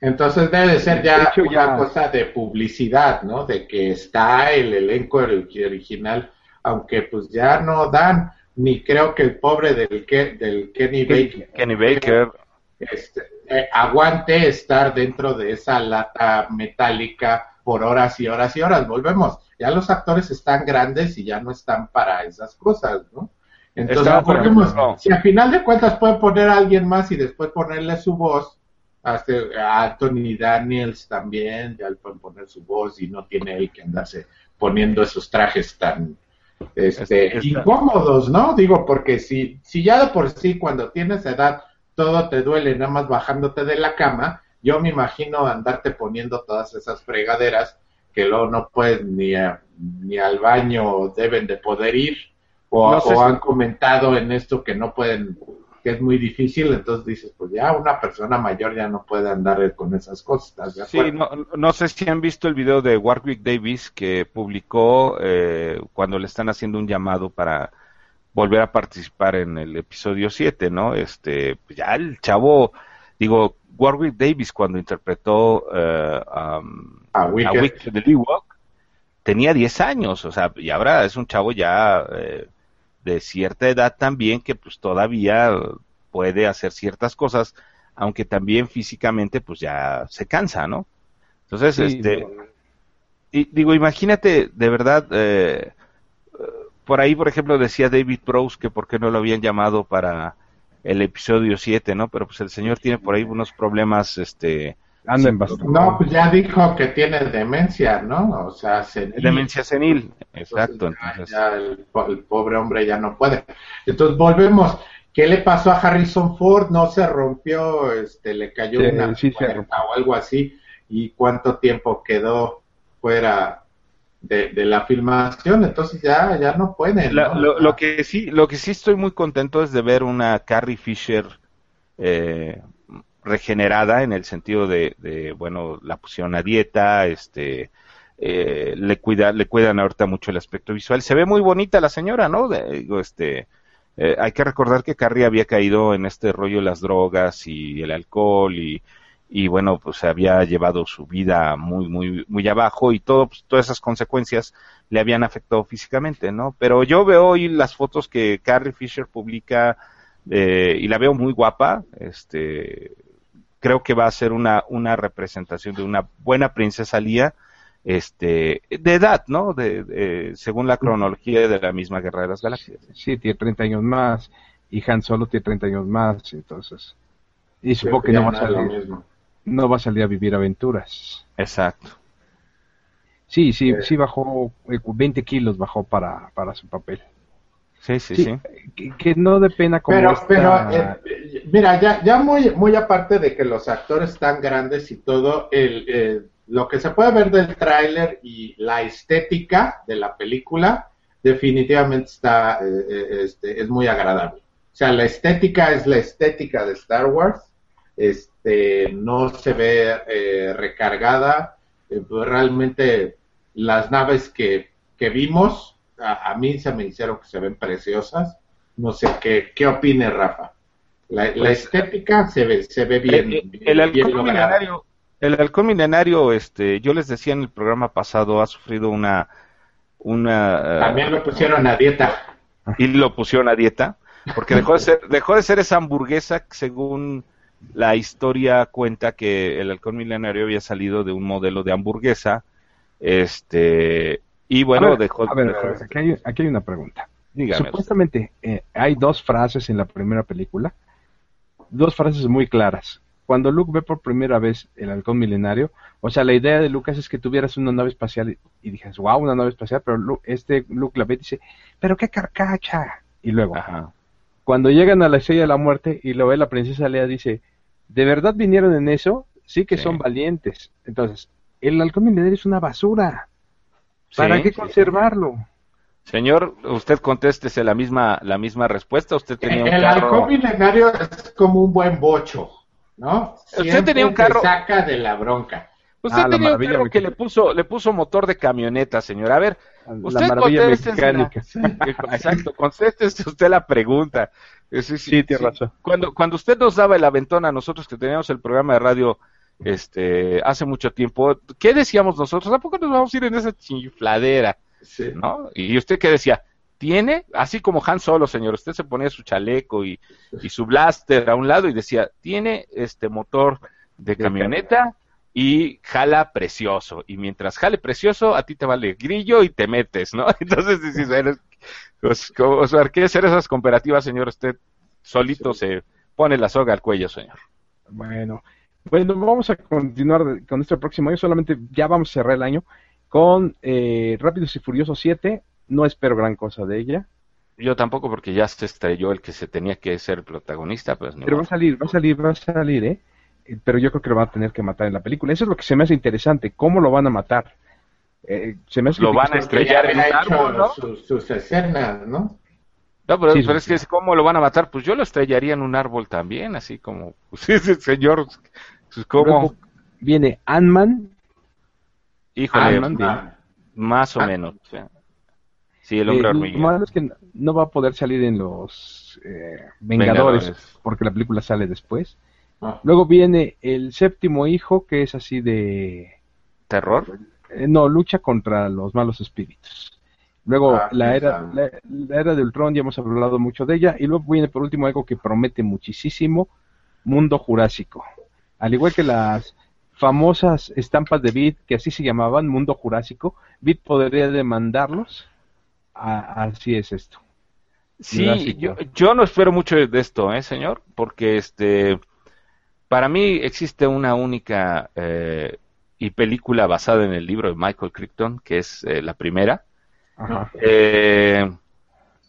C: Entonces debe ser ya una cosa de publicidad, ¿no? De que está el elenco original, aunque pues ya no dan ni creo que el pobre del, del Kenny Baker,
B: Kenny Baker.
C: Este, eh, aguante estar dentro de esa lata metálica por horas y horas y horas. Volvemos, ya los actores están grandes y ya no están para esas cosas, ¿no? Entonces, volvemos, si al final de cuentas pueden poner a alguien más y después ponerle su voz, hasta a Anthony Daniels también, ya le pueden poner su voz y no tiene él que andarse poniendo esos trajes tan este, incómodos, ¿no? Digo, porque si, si ya de por sí cuando tienes edad todo te duele nada más bajándote de la cama, yo me imagino andarte poniendo todas esas fregaderas que luego no puedes ni, ni al baño deben de poder ir o, o han comentado en esto que no pueden es muy difícil, entonces dices, pues ya una persona mayor ya no puede andar con esas cosas.
B: sí, no, sé si han visto el video de Warwick Davis que publicó eh, cuando le están haciendo un llamado para volver a participar en el episodio 7, ¿no? Este, pues ya el chavo, digo, Warwick Davis cuando interpretó eh, a Wicked de Ewok, tenía 10 años, o sea, y ahora es un chavo ya... Eh, de cierta edad también que pues todavía puede hacer ciertas cosas, aunque también físicamente pues ya se cansa, ¿no? Entonces, este, y digo, imagínate de verdad, eh, por ahí, por ejemplo, decía David Prose que por qué no lo habían llamado para el episodio 7, ¿no? Pero pues el señor tiene por ahí unos problemas, este,
C: no, pues ya dijo que tiene demencia, ¿no? O sea,
B: senil. Demencia senil, exacto.
C: Entonces, Ya, el, pobre hombre ya no puede. Entonces volvemos. ¿Qué le pasó a Harrison Ford? No se rompió, este, le cayó una o algo así. ¿Y cuánto tiempo quedó fuera de, la filmación? Entonces ya, ya no puede.
B: Lo, lo, que sí, lo que sí estoy muy contento es de ver una Carrie Fisher eh, regenerada en el sentido de, bueno, la pusieron a dieta, este, eh, le cuida, le cuidan ahorita mucho el aspecto visual. Se ve muy bonita la señora, ¿no? digo, este, eh, hay que recordar que Carrie había caído en este rollo de las drogas y el alcohol y, y bueno, pues había llevado su vida muy, muy, muy abajo y todo, pues, todas esas consecuencias le habían afectado físicamente, ¿no? Pero yo veo hoy las fotos que Carrie Fisher publica eh, y la veo muy guapa, este, creo que va a ser una, una representación de una buena princesa Lía, este, de edad, ¿no? De, según la cronología de la misma Guerra de las Galaxias.
A: Sí, tiene 30 años más, y Han Solo tiene 30 años más, entonces. Y supongo que no va, a salir, no va a salir a vivir aventuras.
B: Exacto.
A: Sí, sí, sí bajó, 20 eh, kilos bajó para, para su papel.
B: Sí, sí, sí.
A: Que, no de pena como
C: Pero, pero eh, mira, ya, ya muy, muy aparte de que los actores están grandes y todo, el, eh, lo que se puede ver del tráiler y la estética de la película definitivamente está, eh, este, es muy agradable. O sea, la estética es la estética de Star Wars, este, no se ve recargada, pues realmente las naves que, que vimos a, mí se me hicieron que se ven preciosas. No sé qué, qué opine Rafa. La, pues, estética se ve, se ve bien.
B: Eh, eh, el, halcón milenario, el halcón milenario, este, yo les decía en el programa pasado, ha sufrido una, una.
C: También lo pusieron a dieta.
B: Y lo pusieron a dieta, porque dejó de ser, dejó de ser esa hamburguesa según la historia cuenta que el halcón milenario había salido de un modelo de hamburguesa, este, y bueno, dejó.
A: A ver, aquí, hay, aquí hay una pregunta. Supuestamente eh, hay dos frases en la primera película, dos frases muy claras. cuando Luke ve por primera vez el halcón milenario, o sea, la idea de Lucas es que tuvieras una nave espacial y, y dijes, wow, una nave espacial, pero Lu- este Luke la ve y dice, pero qué carcacha. Y luego,
B: Ajá.
A: Cuando llegan a la estrella de la muerte y lo ve la princesa Lea, dice, ¿de verdad vinieron en eso? Sí que
B: Sí.
A: son valientes. Entonces, el halcón milenario es una basura. ¿Para
B: Sí,
A: qué
B: sí.
A: conservarlo?
B: Señor, usted contéstese la misma, la misma respuesta. Usted tenía un
C: El
B: carro.
C: halcón milenario es como un buen bocho, ¿no?
B: Usted tenía un
C: te
B: carro-
C: saca de la bronca.
B: Usted
A: Ah, la
B: tenía un carro que le puso, le puso motor de camioneta, señor. A ver,
A: La
B: usted la-
A: mecánica.
B: Exacto, contéstese usted la pregunta. Eh, Sí,
A: Sí, tiene razón.
B: Cuando, cuando usted nos daba el aventón a nosotros que teníamos el programa de radio este hace mucho tiempo, ¿qué decíamos nosotros? ¿A poco nos vamos a ir en esa chifladera?
C: Sí.
B: ¿No? Y usted qué decía, tiene, así como Han Solo, señor, usted se ponía su chaleco y, y su blaster a un lado y decía, tiene este motor de camioneta y jala precioso. Y mientras jale precioso, a ti te vale grillo y te metes, ¿no? Entonces dices, bueno, pues, ¿qué hacer esas comparativas, señor? Usted solito se pone la soga al cuello, señor.
A: Bueno, bueno, vamos a continuar con este próximo año. Solamente ya vamos a cerrar el año con eh, Rápidos y Furiosos 7. No espero gran cosa de ella,
B: Yo tampoco, porque ya se estrelló el que se tenía que ser protagonista, pues
A: pero va a salir, va a salir, va a salir, ¿eh? Eh, Pero yo creo que lo van a tener que matar en la película. Eso es lo que se me hace interesante. ¿Cómo lo van a matar? Eh, se me hace
B: Lo van a estrellar en árbol, ¿no?
C: sus, sus escenas, ¿no?
B: No, pero,
A: Sí,
B: pero
A: sí,
B: es que ¿cómo lo van a matar? Pues yo lo estrellaría en un árbol también, así como, pues, ese señor, pues, ¿cómo?
A: Luego viene Ant-Man.
B: Híjole,
A: Ant-Man, bien.
C: Ah,
B: más o
C: Ah.
B: menos. o sea. Sí, el hombre
A: Eh, Lo malo es que no va a poder salir en los eh, Vengadores,
B: Vengadores.
A: porque la película sale después.
C: Ah.
A: Luego viene el séptimo hijo, que es así de...
B: ¿Terror?
A: eh, no, lucha contra los malos espíritus. Luego
C: Ah,
A: la, era, la, la era de Ultron, ya hemos hablado mucho de ella. Y luego viene por último algo que promete muchísimo, Mundo Jurásico. Al igual que las famosas estampas de Beat, que así se llamaban, Mundo Jurásico, Beat podría demandarlos. A- así es esto.
B: Sí, yo, yo no espero mucho de esto, ¿eh, señor? Porque este, para mí existe una única eh, y película basada en el libro de Michael Crichton, que es eh, la primera.
A: Ajá.
B: Eh,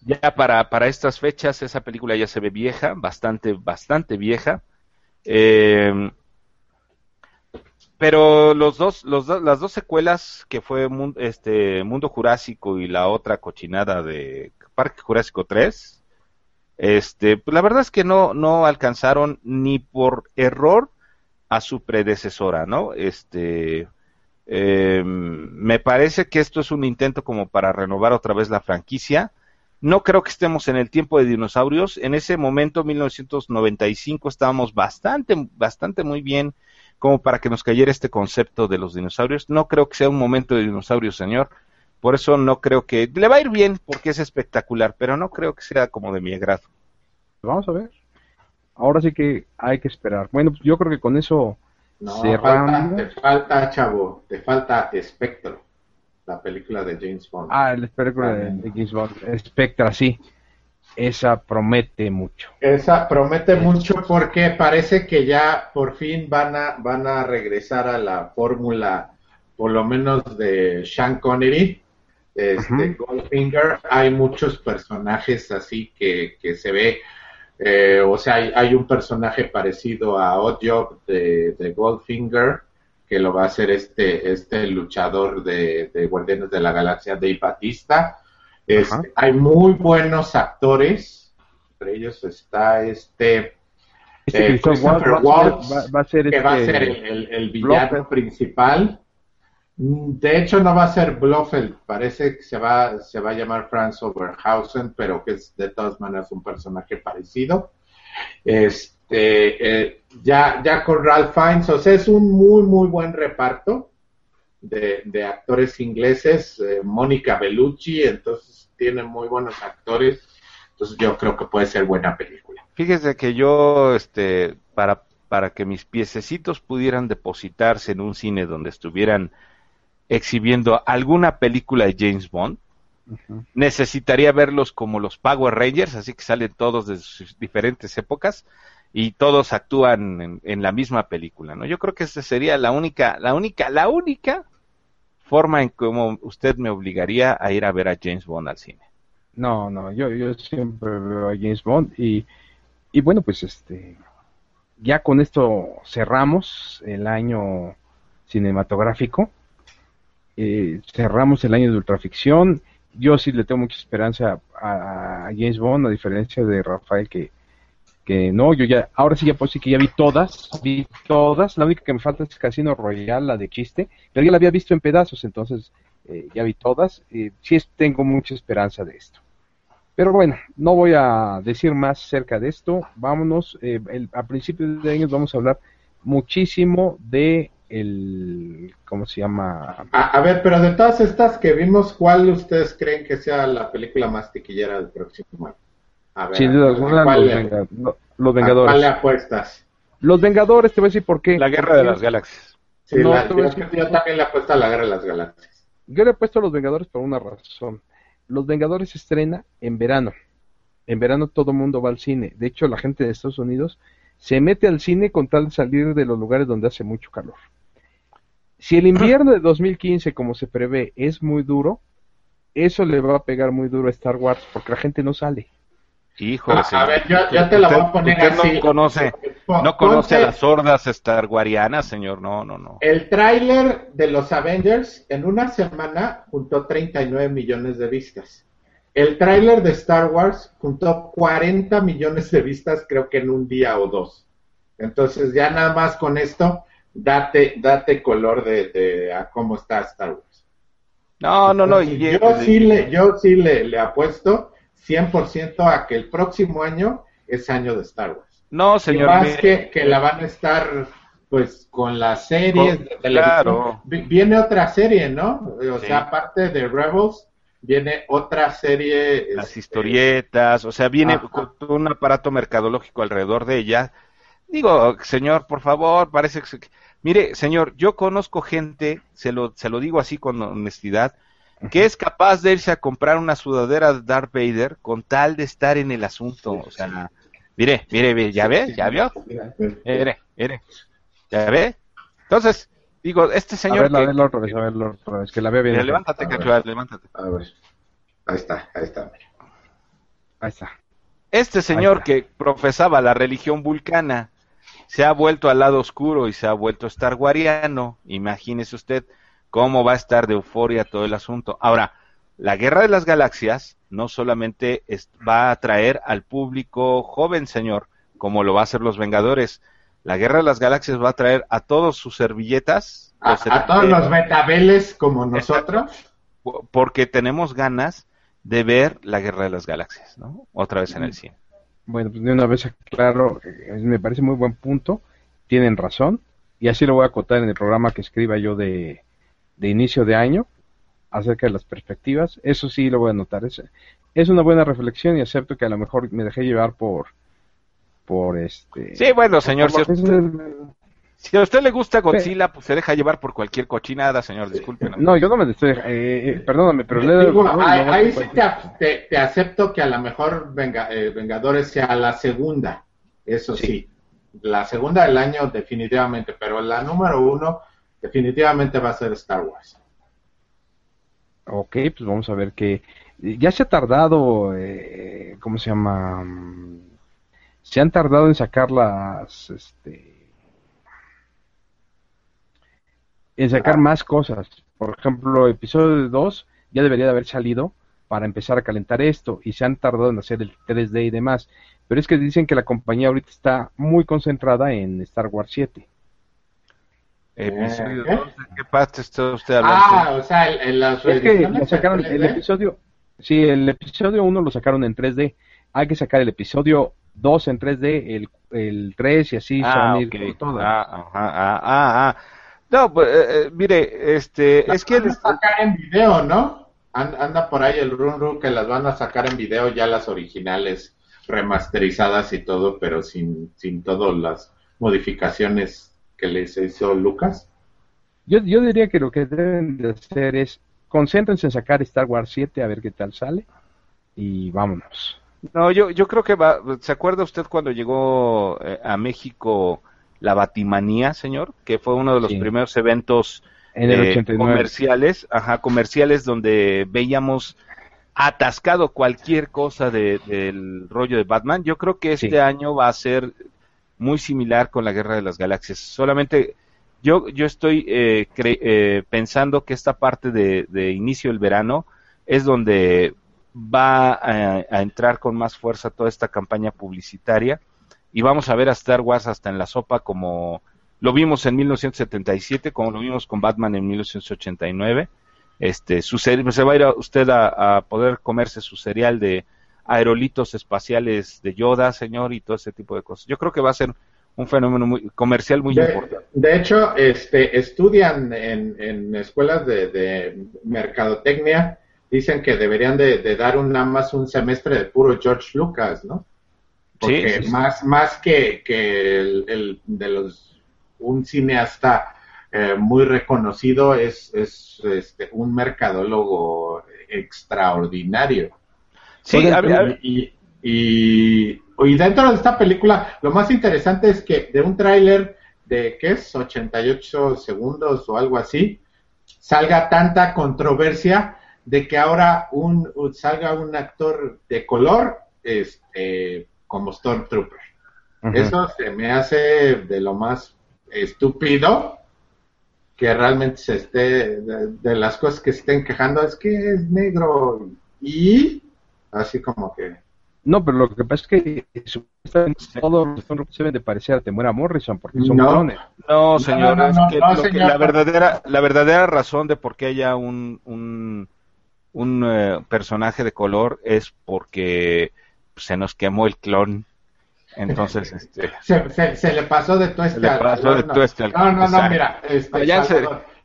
B: ya para, para estas fechas esa película ya se ve vieja, bastante, bastante vieja. Eh, pero los dos, los do- las dos secuelas que fue este Mundo Jurásico y la otra cochinada de Parque Jurásico 3, este, pues la verdad es que no, no alcanzaron ni por error a su predecesora, ¿no? Este, eh, me parece que esto es un intento como para renovar otra vez la franquicia. No creo que estemos en el tiempo de dinosaurios. En ese momento, 1995, estábamos bastante, bastante muy bien como para que nos cayera este concepto de los dinosaurios. No creo que sea un momento de dinosaurios, señor. Por eso no creo que... Le va a ir bien porque es espectacular, pero no creo que sea como de mi agrado.
A: Vamos a ver. Ahora sí que hay que esperar. Bueno, pues yo creo que con eso
C: No,
A: cerramos.
C: falta, te falta, chavo, te falta Spectro, la película de James Bond.
A: Ah, el película de, de James Bond, Spectra, sí. Esa promete mucho.
C: Esa promete mucho porque parece que ya por fin van a, van a regresar a la fórmula, por lo menos de Sean Connery, este. Goldfinger. Hay muchos personajes así que, que se ve, eh, o sea, hay, hay un personaje parecido a Oddjob de, de Goldfinger que lo va a hacer este, este luchador de, de Guardianes de la Galaxia, Dave Batista. Este, hay muy buenos actores, entre ellos está este
A: Este
C: Eh,
A: Christopher Waltz va, a ser-
C: Waltz,
A: va- va a ser
C: que va a
A: este-
C: ser el, el- el villano principal. Mm, De hecho, no va a ser Blofeld, parece que se va, se va a llamar Franz Oberhausen, pero que es de todas maneras un personaje parecido. Este, eh, ya, ya con Ralph Fiennes, o sea, es un muy, muy buen reparto de, de actores ingleses. eh, Mónica Bellucci, entonces tiene muy buenos actores. Entonces yo creo que puede ser buena película.
B: Fíjese que yo, este, para, para que mis piececitos pudieran depositarse en un cine donde estuvieran exhibiendo alguna película de James Bond, necesitaría verlos como los Power Rangers, así que salen todos de sus diferentes épocas, y todos actúan en, la misma película, ¿no? Yo creo que esa sería la única, la única, la única forma en como usted me obligaría a ir a ver a James Bond al cine.
A: No, no, yo, yo siempre veo a James Bond y, y bueno, pues este, ya con esto cerramos el año cinematográfico, eh, cerramos el año de ultraficción, yo sí le tengo mucha esperanza a, James Bond, a diferencia de Rafael que que no, yo ya, ahora sí ya puedo decir que ya vi todas, vi todas, la única que me falta es Casino Royale, la de chiste, pero ya la había visto en pedazos, entonces eh, ya vi todas, eh, sí tengo mucha esperanza de esto. Pero bueno, no voy a decir más acerca de esto, vámonos, eh, a principios de año vamos a hablar muchísimo de el, ¿cómo se llama?
C: A, ver, pero de todas estas que vimos, ¿cuál ustedes creen que sea la película más tiquillera del próximo año?
A: Sin duda los, Vengadores.
C: ¿Cuál le apuestas?
A: Los Vengadores, te voy a decir por qué.
B: La Guerra de las Galaxias.
C: yo, también le apuesto a la Guerra de las Galaxias.
A: Yo le apuesto a los Vengadores por una razón. Los Vengadores se estrena en verano. En verano todo el mundo va al cine. De hecho, la gente de Estados Unidos se mete al cine con tal de salir de los lugares donde hace mucho calor. Si el invierno de 2015, como se prevé, es muy duro, eso le va a pegar muy duro a Star Wars porque la gente no sale.
B: Híjole,
C: a, ver, yo, te la voy a poner así.
B: no conoce, no conoce a las sordas starguarianas, señor, no, no, no.
C: El tráiler de los Avengers en una semana juntó 39 millones de vistas. El tráiler de Star Wars juntó 40 millones de vistas, creo que en un día o dos. Entonces, ya nada más con esto, date, date color de, a cómo está Star Wars.
B: No, no, no.
C: yo, sí le, yo sí le, le apuesto 100% a que el próximo año es año de Star Wars.
B: No, señor.
C: más que, que la van a estar pues con las series de televisión. Viene otra serie, ¿no? O sea, aparte de Rebels, viene otra serie.
B: Las este, historietas, o sea, viene con un aparato mercadológico alrededor de ella. Digo, señor, por favor, parece que... Mire, señor, yo conozco gente, se lo, se lo digo así con honestidad, que es capaz de irse a comprar una sudadera de Darth Vader con tal de estar en el asunto. O sea, mire, mire, ¿ya ve? ¿Ya vio? Mire, mire, ¿ya ve? Entonces, digo, este señor...
A: A otra vez, a verlo otra vez, que la vea bien.
B: levántate, cachual, levántate.
C: A ver, ahí está, ahí está.
A: Ahí está.
B: Este señor que profesaba la religión vulcana se ha vuelto al lado oscuro y se ha vuelto starguariano, imagínese usted cómo va a estar de euforia todo el asunto. Ahora, la Guerra de las Galaxias no solamente va a atraer al público joven, señor, como lo va a hacer los Vengadores. La Guerra de las Galaxias va a traer a todos sus servilletas.
C: A, todos los metabeles como nosotros.
B: Porque tenemos ganas de ver la Guerra de las Galaxias, ¿no? Otra vez en el cine.
A: Bueno, pues de una vez claro, eh, me parece muy buen punto. Tienen razón. Y así lo voy a acotar en el programa que escriba yo de, de inicio de año acerca de las perspectivas. Eso sí lo voy a notar. Es, es una buena reflexión y acepto que a lo mejor me dejé llevar por por este
B: Sí, bueno, señor, si, a usted le gusta Godzilla, pues se deja llevar por cualquier cochinada, señor, disculpe.
A: No, yo no me estoy eh, eh, perdóname, pero
C: ahí, sí te, acepto que a lo mejor Venga, eh, Vengadores sea la segunda, eso sí. La segunda del año definitivamente, pero la número uno definitivamente va a ser Star Wars.
A: Ok, pues vamos a ver que ya se ha tardado, eh, ¿cómo se llama? Se han tardado en sacar las, este, en sacar ah. más cosas. Por ejemplo, episodio 2 ya debería de haber salido para empezar a calentar esto y se han tardado en hacer el 3D y demás. Pero es que dicen que la compañía ahorita está muy concentrada en Star Wars 7.
B: Episodio ¿Eh? qué parte está usted
C: hablando? Ah, o sea, el,
A: es que sacaron el episodio, sí, el episodio 1 lo sacaron en 3D. Hay que sacar el episodio 2 en 3D, el, el 3 y así
B: ah,
A: se van
B: todas. Ah, ah, ah, ah, No, pues, eh, eh, mire, este, es que...
C: Van a sacar en video, ¿no? Anda por ahí el run run que las van a sacar en video ya las originales remasterizadas y todo, pero sin, sin todas las modificaciones que les hizo Lucas?
A: Yo, yo diría que lo que deben de hacer es concéntrense en sacar Star Wars 7 a ver qué tal sale y vámonos.
B: No, yo, yo creo que va. ¿Se acuerda usted cuando llegó eh, a México la Batimanía, señor? Que fue uno de los primeros eventos eh, comerciales, ajá, comerciales donde veíamos atascado cualquier cosa del rollo de Batman. Yo creo que este año va a ser muy similar con la Guerra de las Galaxias. Solamente yo, yo estoy eh, eh, pensando que esta parte de, inicio del verano es donde va a, entrar con más fuerza toda esta campaña publicitaria y vamos a ver a Star Wars hasta en la sopa como lo vimos en 1977, como lo vimos con Batman en 1989. Este, su se va a ir usted a, poder comerse su cereal de aerolitos espaciales de Yoda, señor, y todo ese tipo de cosas. Yo creo que va a ser un fenómeno muy comercial muy importante.
C: De hecho, este, estudian en, escuelas de, mercadotecnia, dicen que deberían de, dar un, nada más un semestre de puro George Lucas, ¿no? Porque más, más que, que el, de los un cineasta eh, muy reconocido es, es este, un mercadólogo extraordinario. Sí, y, y, y, dentro de esta película, lo más interesante es que de un tráiler de, ¿qué es? 88 segundos o algo así, salga tanta controversia de que ahora un, salga un actor de color este, como Stormtrooper. Eso se me hace de lo más estúpido que realmente se esté, de, las cosas que se estén quejando, es que es negro y así como que...
A: No, pero lo que pasa es que todos los deben de parecer a Temuera Morrison porque son no.
B: No, señor, la verdadera la verdadera razón de por qué haya un un, un eh, personaje de color es porque se nos quemó el clon. Entonces, este...
C: Se, le pasó de tueste
B: al... pasó de tueste al...
C: No, no, no, mira, este, ya,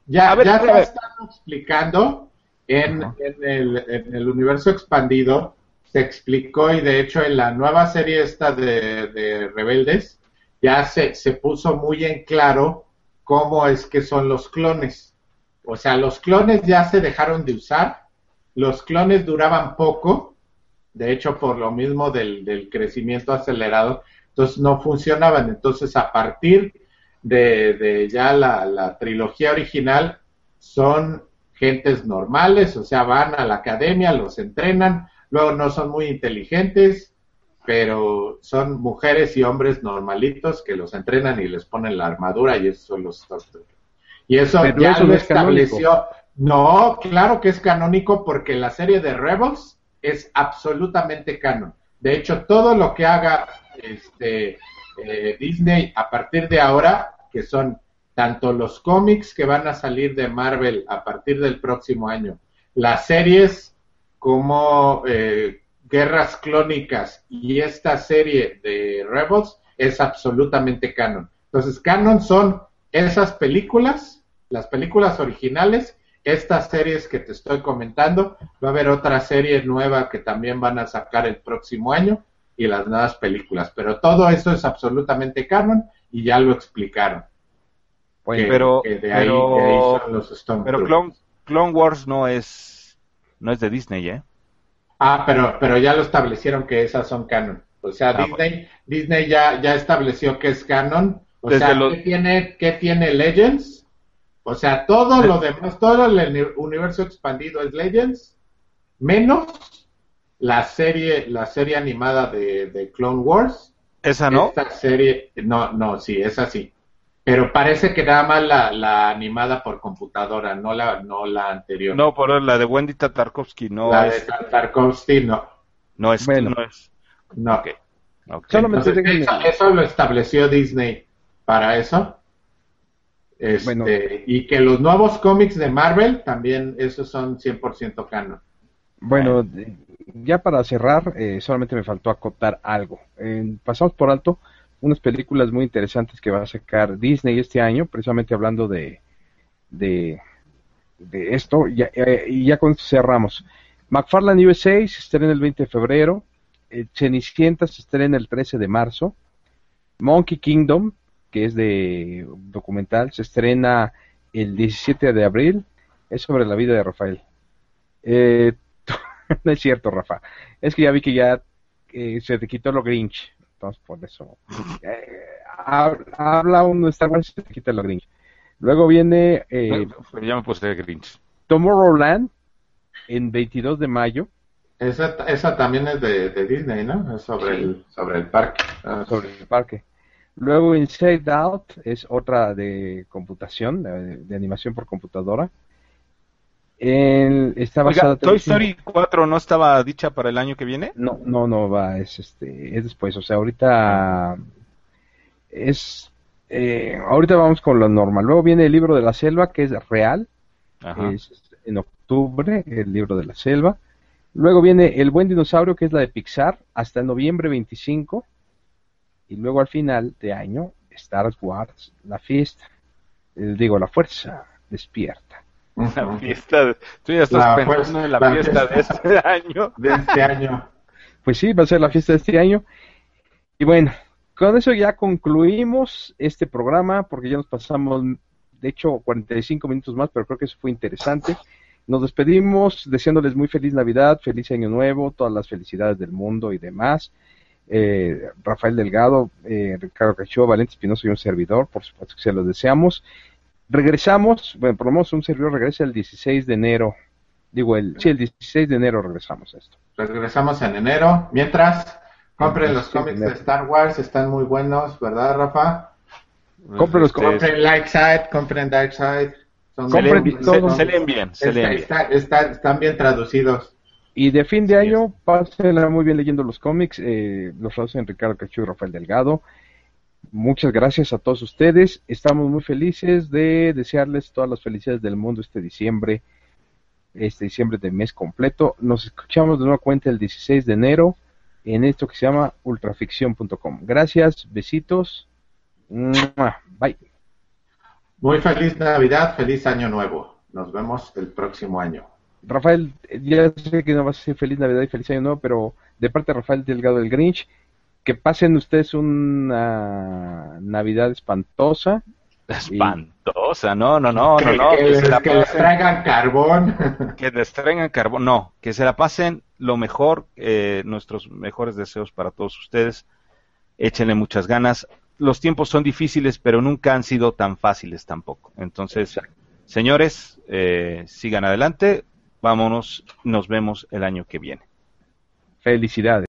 C: ya, ya te están explicando en, en, el, en, el, universo expandido, se explicó y de hecho en la nueva serie esta de, de Rebeldes, ya se, se puso muy en claro cómo es que son los clones. O sea, los clones ya se dejaron de usar, los clones duraban poco, de hecho por lo mismo del, del crecimiento acelerado, entonces no funcionaban. Entonces a partir de, de ya la, la, trilogía original son gentes normales, o sea, van a la academia, los entrenan, luego no son muy inteligentes, pero son mujeres y hombres normalitos que los entrenan y les ponen la armadura y eso son los Y eso ya lo estableció. No, claro que es canónico porque la serie de Rebels es absolutamente canon. De hecho, todo lo que haga este, eh, Disney a partir de ahora, que son tanto los cómics que van a salir de Marvel a partir del próximo año, las series como eh, Guerras Clónicas y esta serie de Rebels es absolutamente canon. Entonces, canon son esas películas, las películas originales estas series que te estoy comentando, va a haber otra serie nueva que también van a sacar el próximo año y las nuevas películas, pero todo eso es absolutamente canon y ya lo explicaron.
B: pero pero, pero Clone, Wars no es no es de Disney, ¿eh?
C: Ah, pero pero ya lo establecieron que esas son canon. O sea, ah, Disney Disney ya ya estableció que es canon. O sea, ¿qué tiene qué tiene Legends? O sea, todo lo demás, todo el universo expandido es Legends, menos la serie, la serie animada de, Clone Wars.
B: ¿Esa no?
C: Esta serie, no, no, sí, es así. Pero parece que nada más la, la, animada por computadora, no la, no la anterior.
B: No, por la de Wendy Tatarkovsky, no
C: la de Tatarkovsky, no.
B: No es, bueno. no es.
C: No. Okay. eso lo estableció Disney para eso. Este, y que los nuevos cómics de Marvel también, esos son 100% canon.
A: Bueno, ya para cerrar, eh, solamente me faltó acotar algo. pasamos por alto unas películas muy interesantes que va a sacar Disney este año, precisamente hablando de, de, esto, eh, y ya con esto cerramos. McFarlane USA se estrena el 20 de febrero, eh, Cenicienta se estrena el 13 de marzo, Monkey Kingdom que es de documental, se estrena el 17 de abril, es sobre la vida de Rafael. Eh, no es cierto, Rafa. Es que ya vi que ya eh, se te quitó lo Grinch. Entonces, por eso. eh, hab- habla uno de Star Wars y se te quita lo Grinch. Luego viene eh,
B: ya me puse de Grinch.
A: Tomorrowland en 22 de mayo
C: Esa, esa también es de, de Disney, ¿no? Es sobre, el, sobre el parque. Ah,
A: sobre el parque. Luego Inside Out es otra de computación, de, de animación por computadora. El- está
B: Oiga,
A: basada
B: Toy Story 4 no estaba dicha para el año que viene.
A: No, no, no va, es este, es después, o sea, ahorita es, eh, ahorita vamos con lo normal. Luego viene el libro de la selva, que es real,
B: Ajá.
A: es en octubre, el libro de la selva. Luego viene El buen dinosaurio, que es la de Pixar, hasta noviembre 25. Y luego al final de año, Star Wars, la fiesta, eh, digo, la fuerza despierta.
B: La fiesta, de- tú ya estás
C: La
B: pensando
C: fuerza-
B: en la
C: la
B: fiesta de
C: fiesta.
B: este año.
C: De este año.
A: Pues sí, va a ser la fiesta de este año. Y bueno, con eso ya concluimos este programa, porque ya nos pasamos, de hecho, 45 minutos más, pero creo que eso fue interesante. Nos despedimos deseándoles muy feliz Navidad, feliz Año Nuevo, todas las felicidades del mundo y demás. Eh, Rafael Delgado, eh, Ricardo Cachó, Valente Espinoso y un servidor, por supuesto que se los deseamos. Regresamos, bueno, por lo menos un servidor regresa el 16 de enero. Digo, el, sí, el 16 de enero regresamos a esto.
C: Regresamos en enero. Mientras, compren los cómics de. Star Wars, están muy buenos, ¿verdad, Rafa?
A: Compren los
B: Este,
C: Compren Light Side, compren Dark Side. Son
B: se,
A: compren
B: leen,
A: todo.
B: se- se leen bien, se
C: Está-
B: leen bien.
C: está- está- están bien traducidos.
A: Y de fin de año, pásenla muy bien leyendo los cómics. Eh, los traducen Ricardo Cachú y Rafael Delgado. Muchas gracias a todos ustedes. Estamos muy felices de desearles todas las felicidades del mundo este diciembre, este diciembre de mes completo. Nos escuchamos de nueva cuenta el 16 de enero en esto que se llama ultraficción.com. Gracias, besitos. Bye.
C: Muy feliz Navidad, feliz Año Nuevo. Nos vemos el próximo año.
A: Rafael, ya sé que no vas a decir feliz Navidad y feliz Año Nuevo, pero de parte de Rafael Delgado del Grinch, que pasen ustedes una Navidad espantosa.
B: Espantosa, no, no, no,
C: que,
B: no, no,
C: que
B: que
C: les,
B: se la
C: que les
B: pasen,
C: traigan carbón.
B: que les traigan carbón, no, que se la pasen lo mejor, eh, nuestros mejores deseos para todos ustedes, échenle muchas ganas, los tiempos son difíciles, pero nunca han sido tan fáciles tampoco, entonces, señores, eh, sigan adelante, vámonos, nos vemos el año que viene.
A: Felicidades.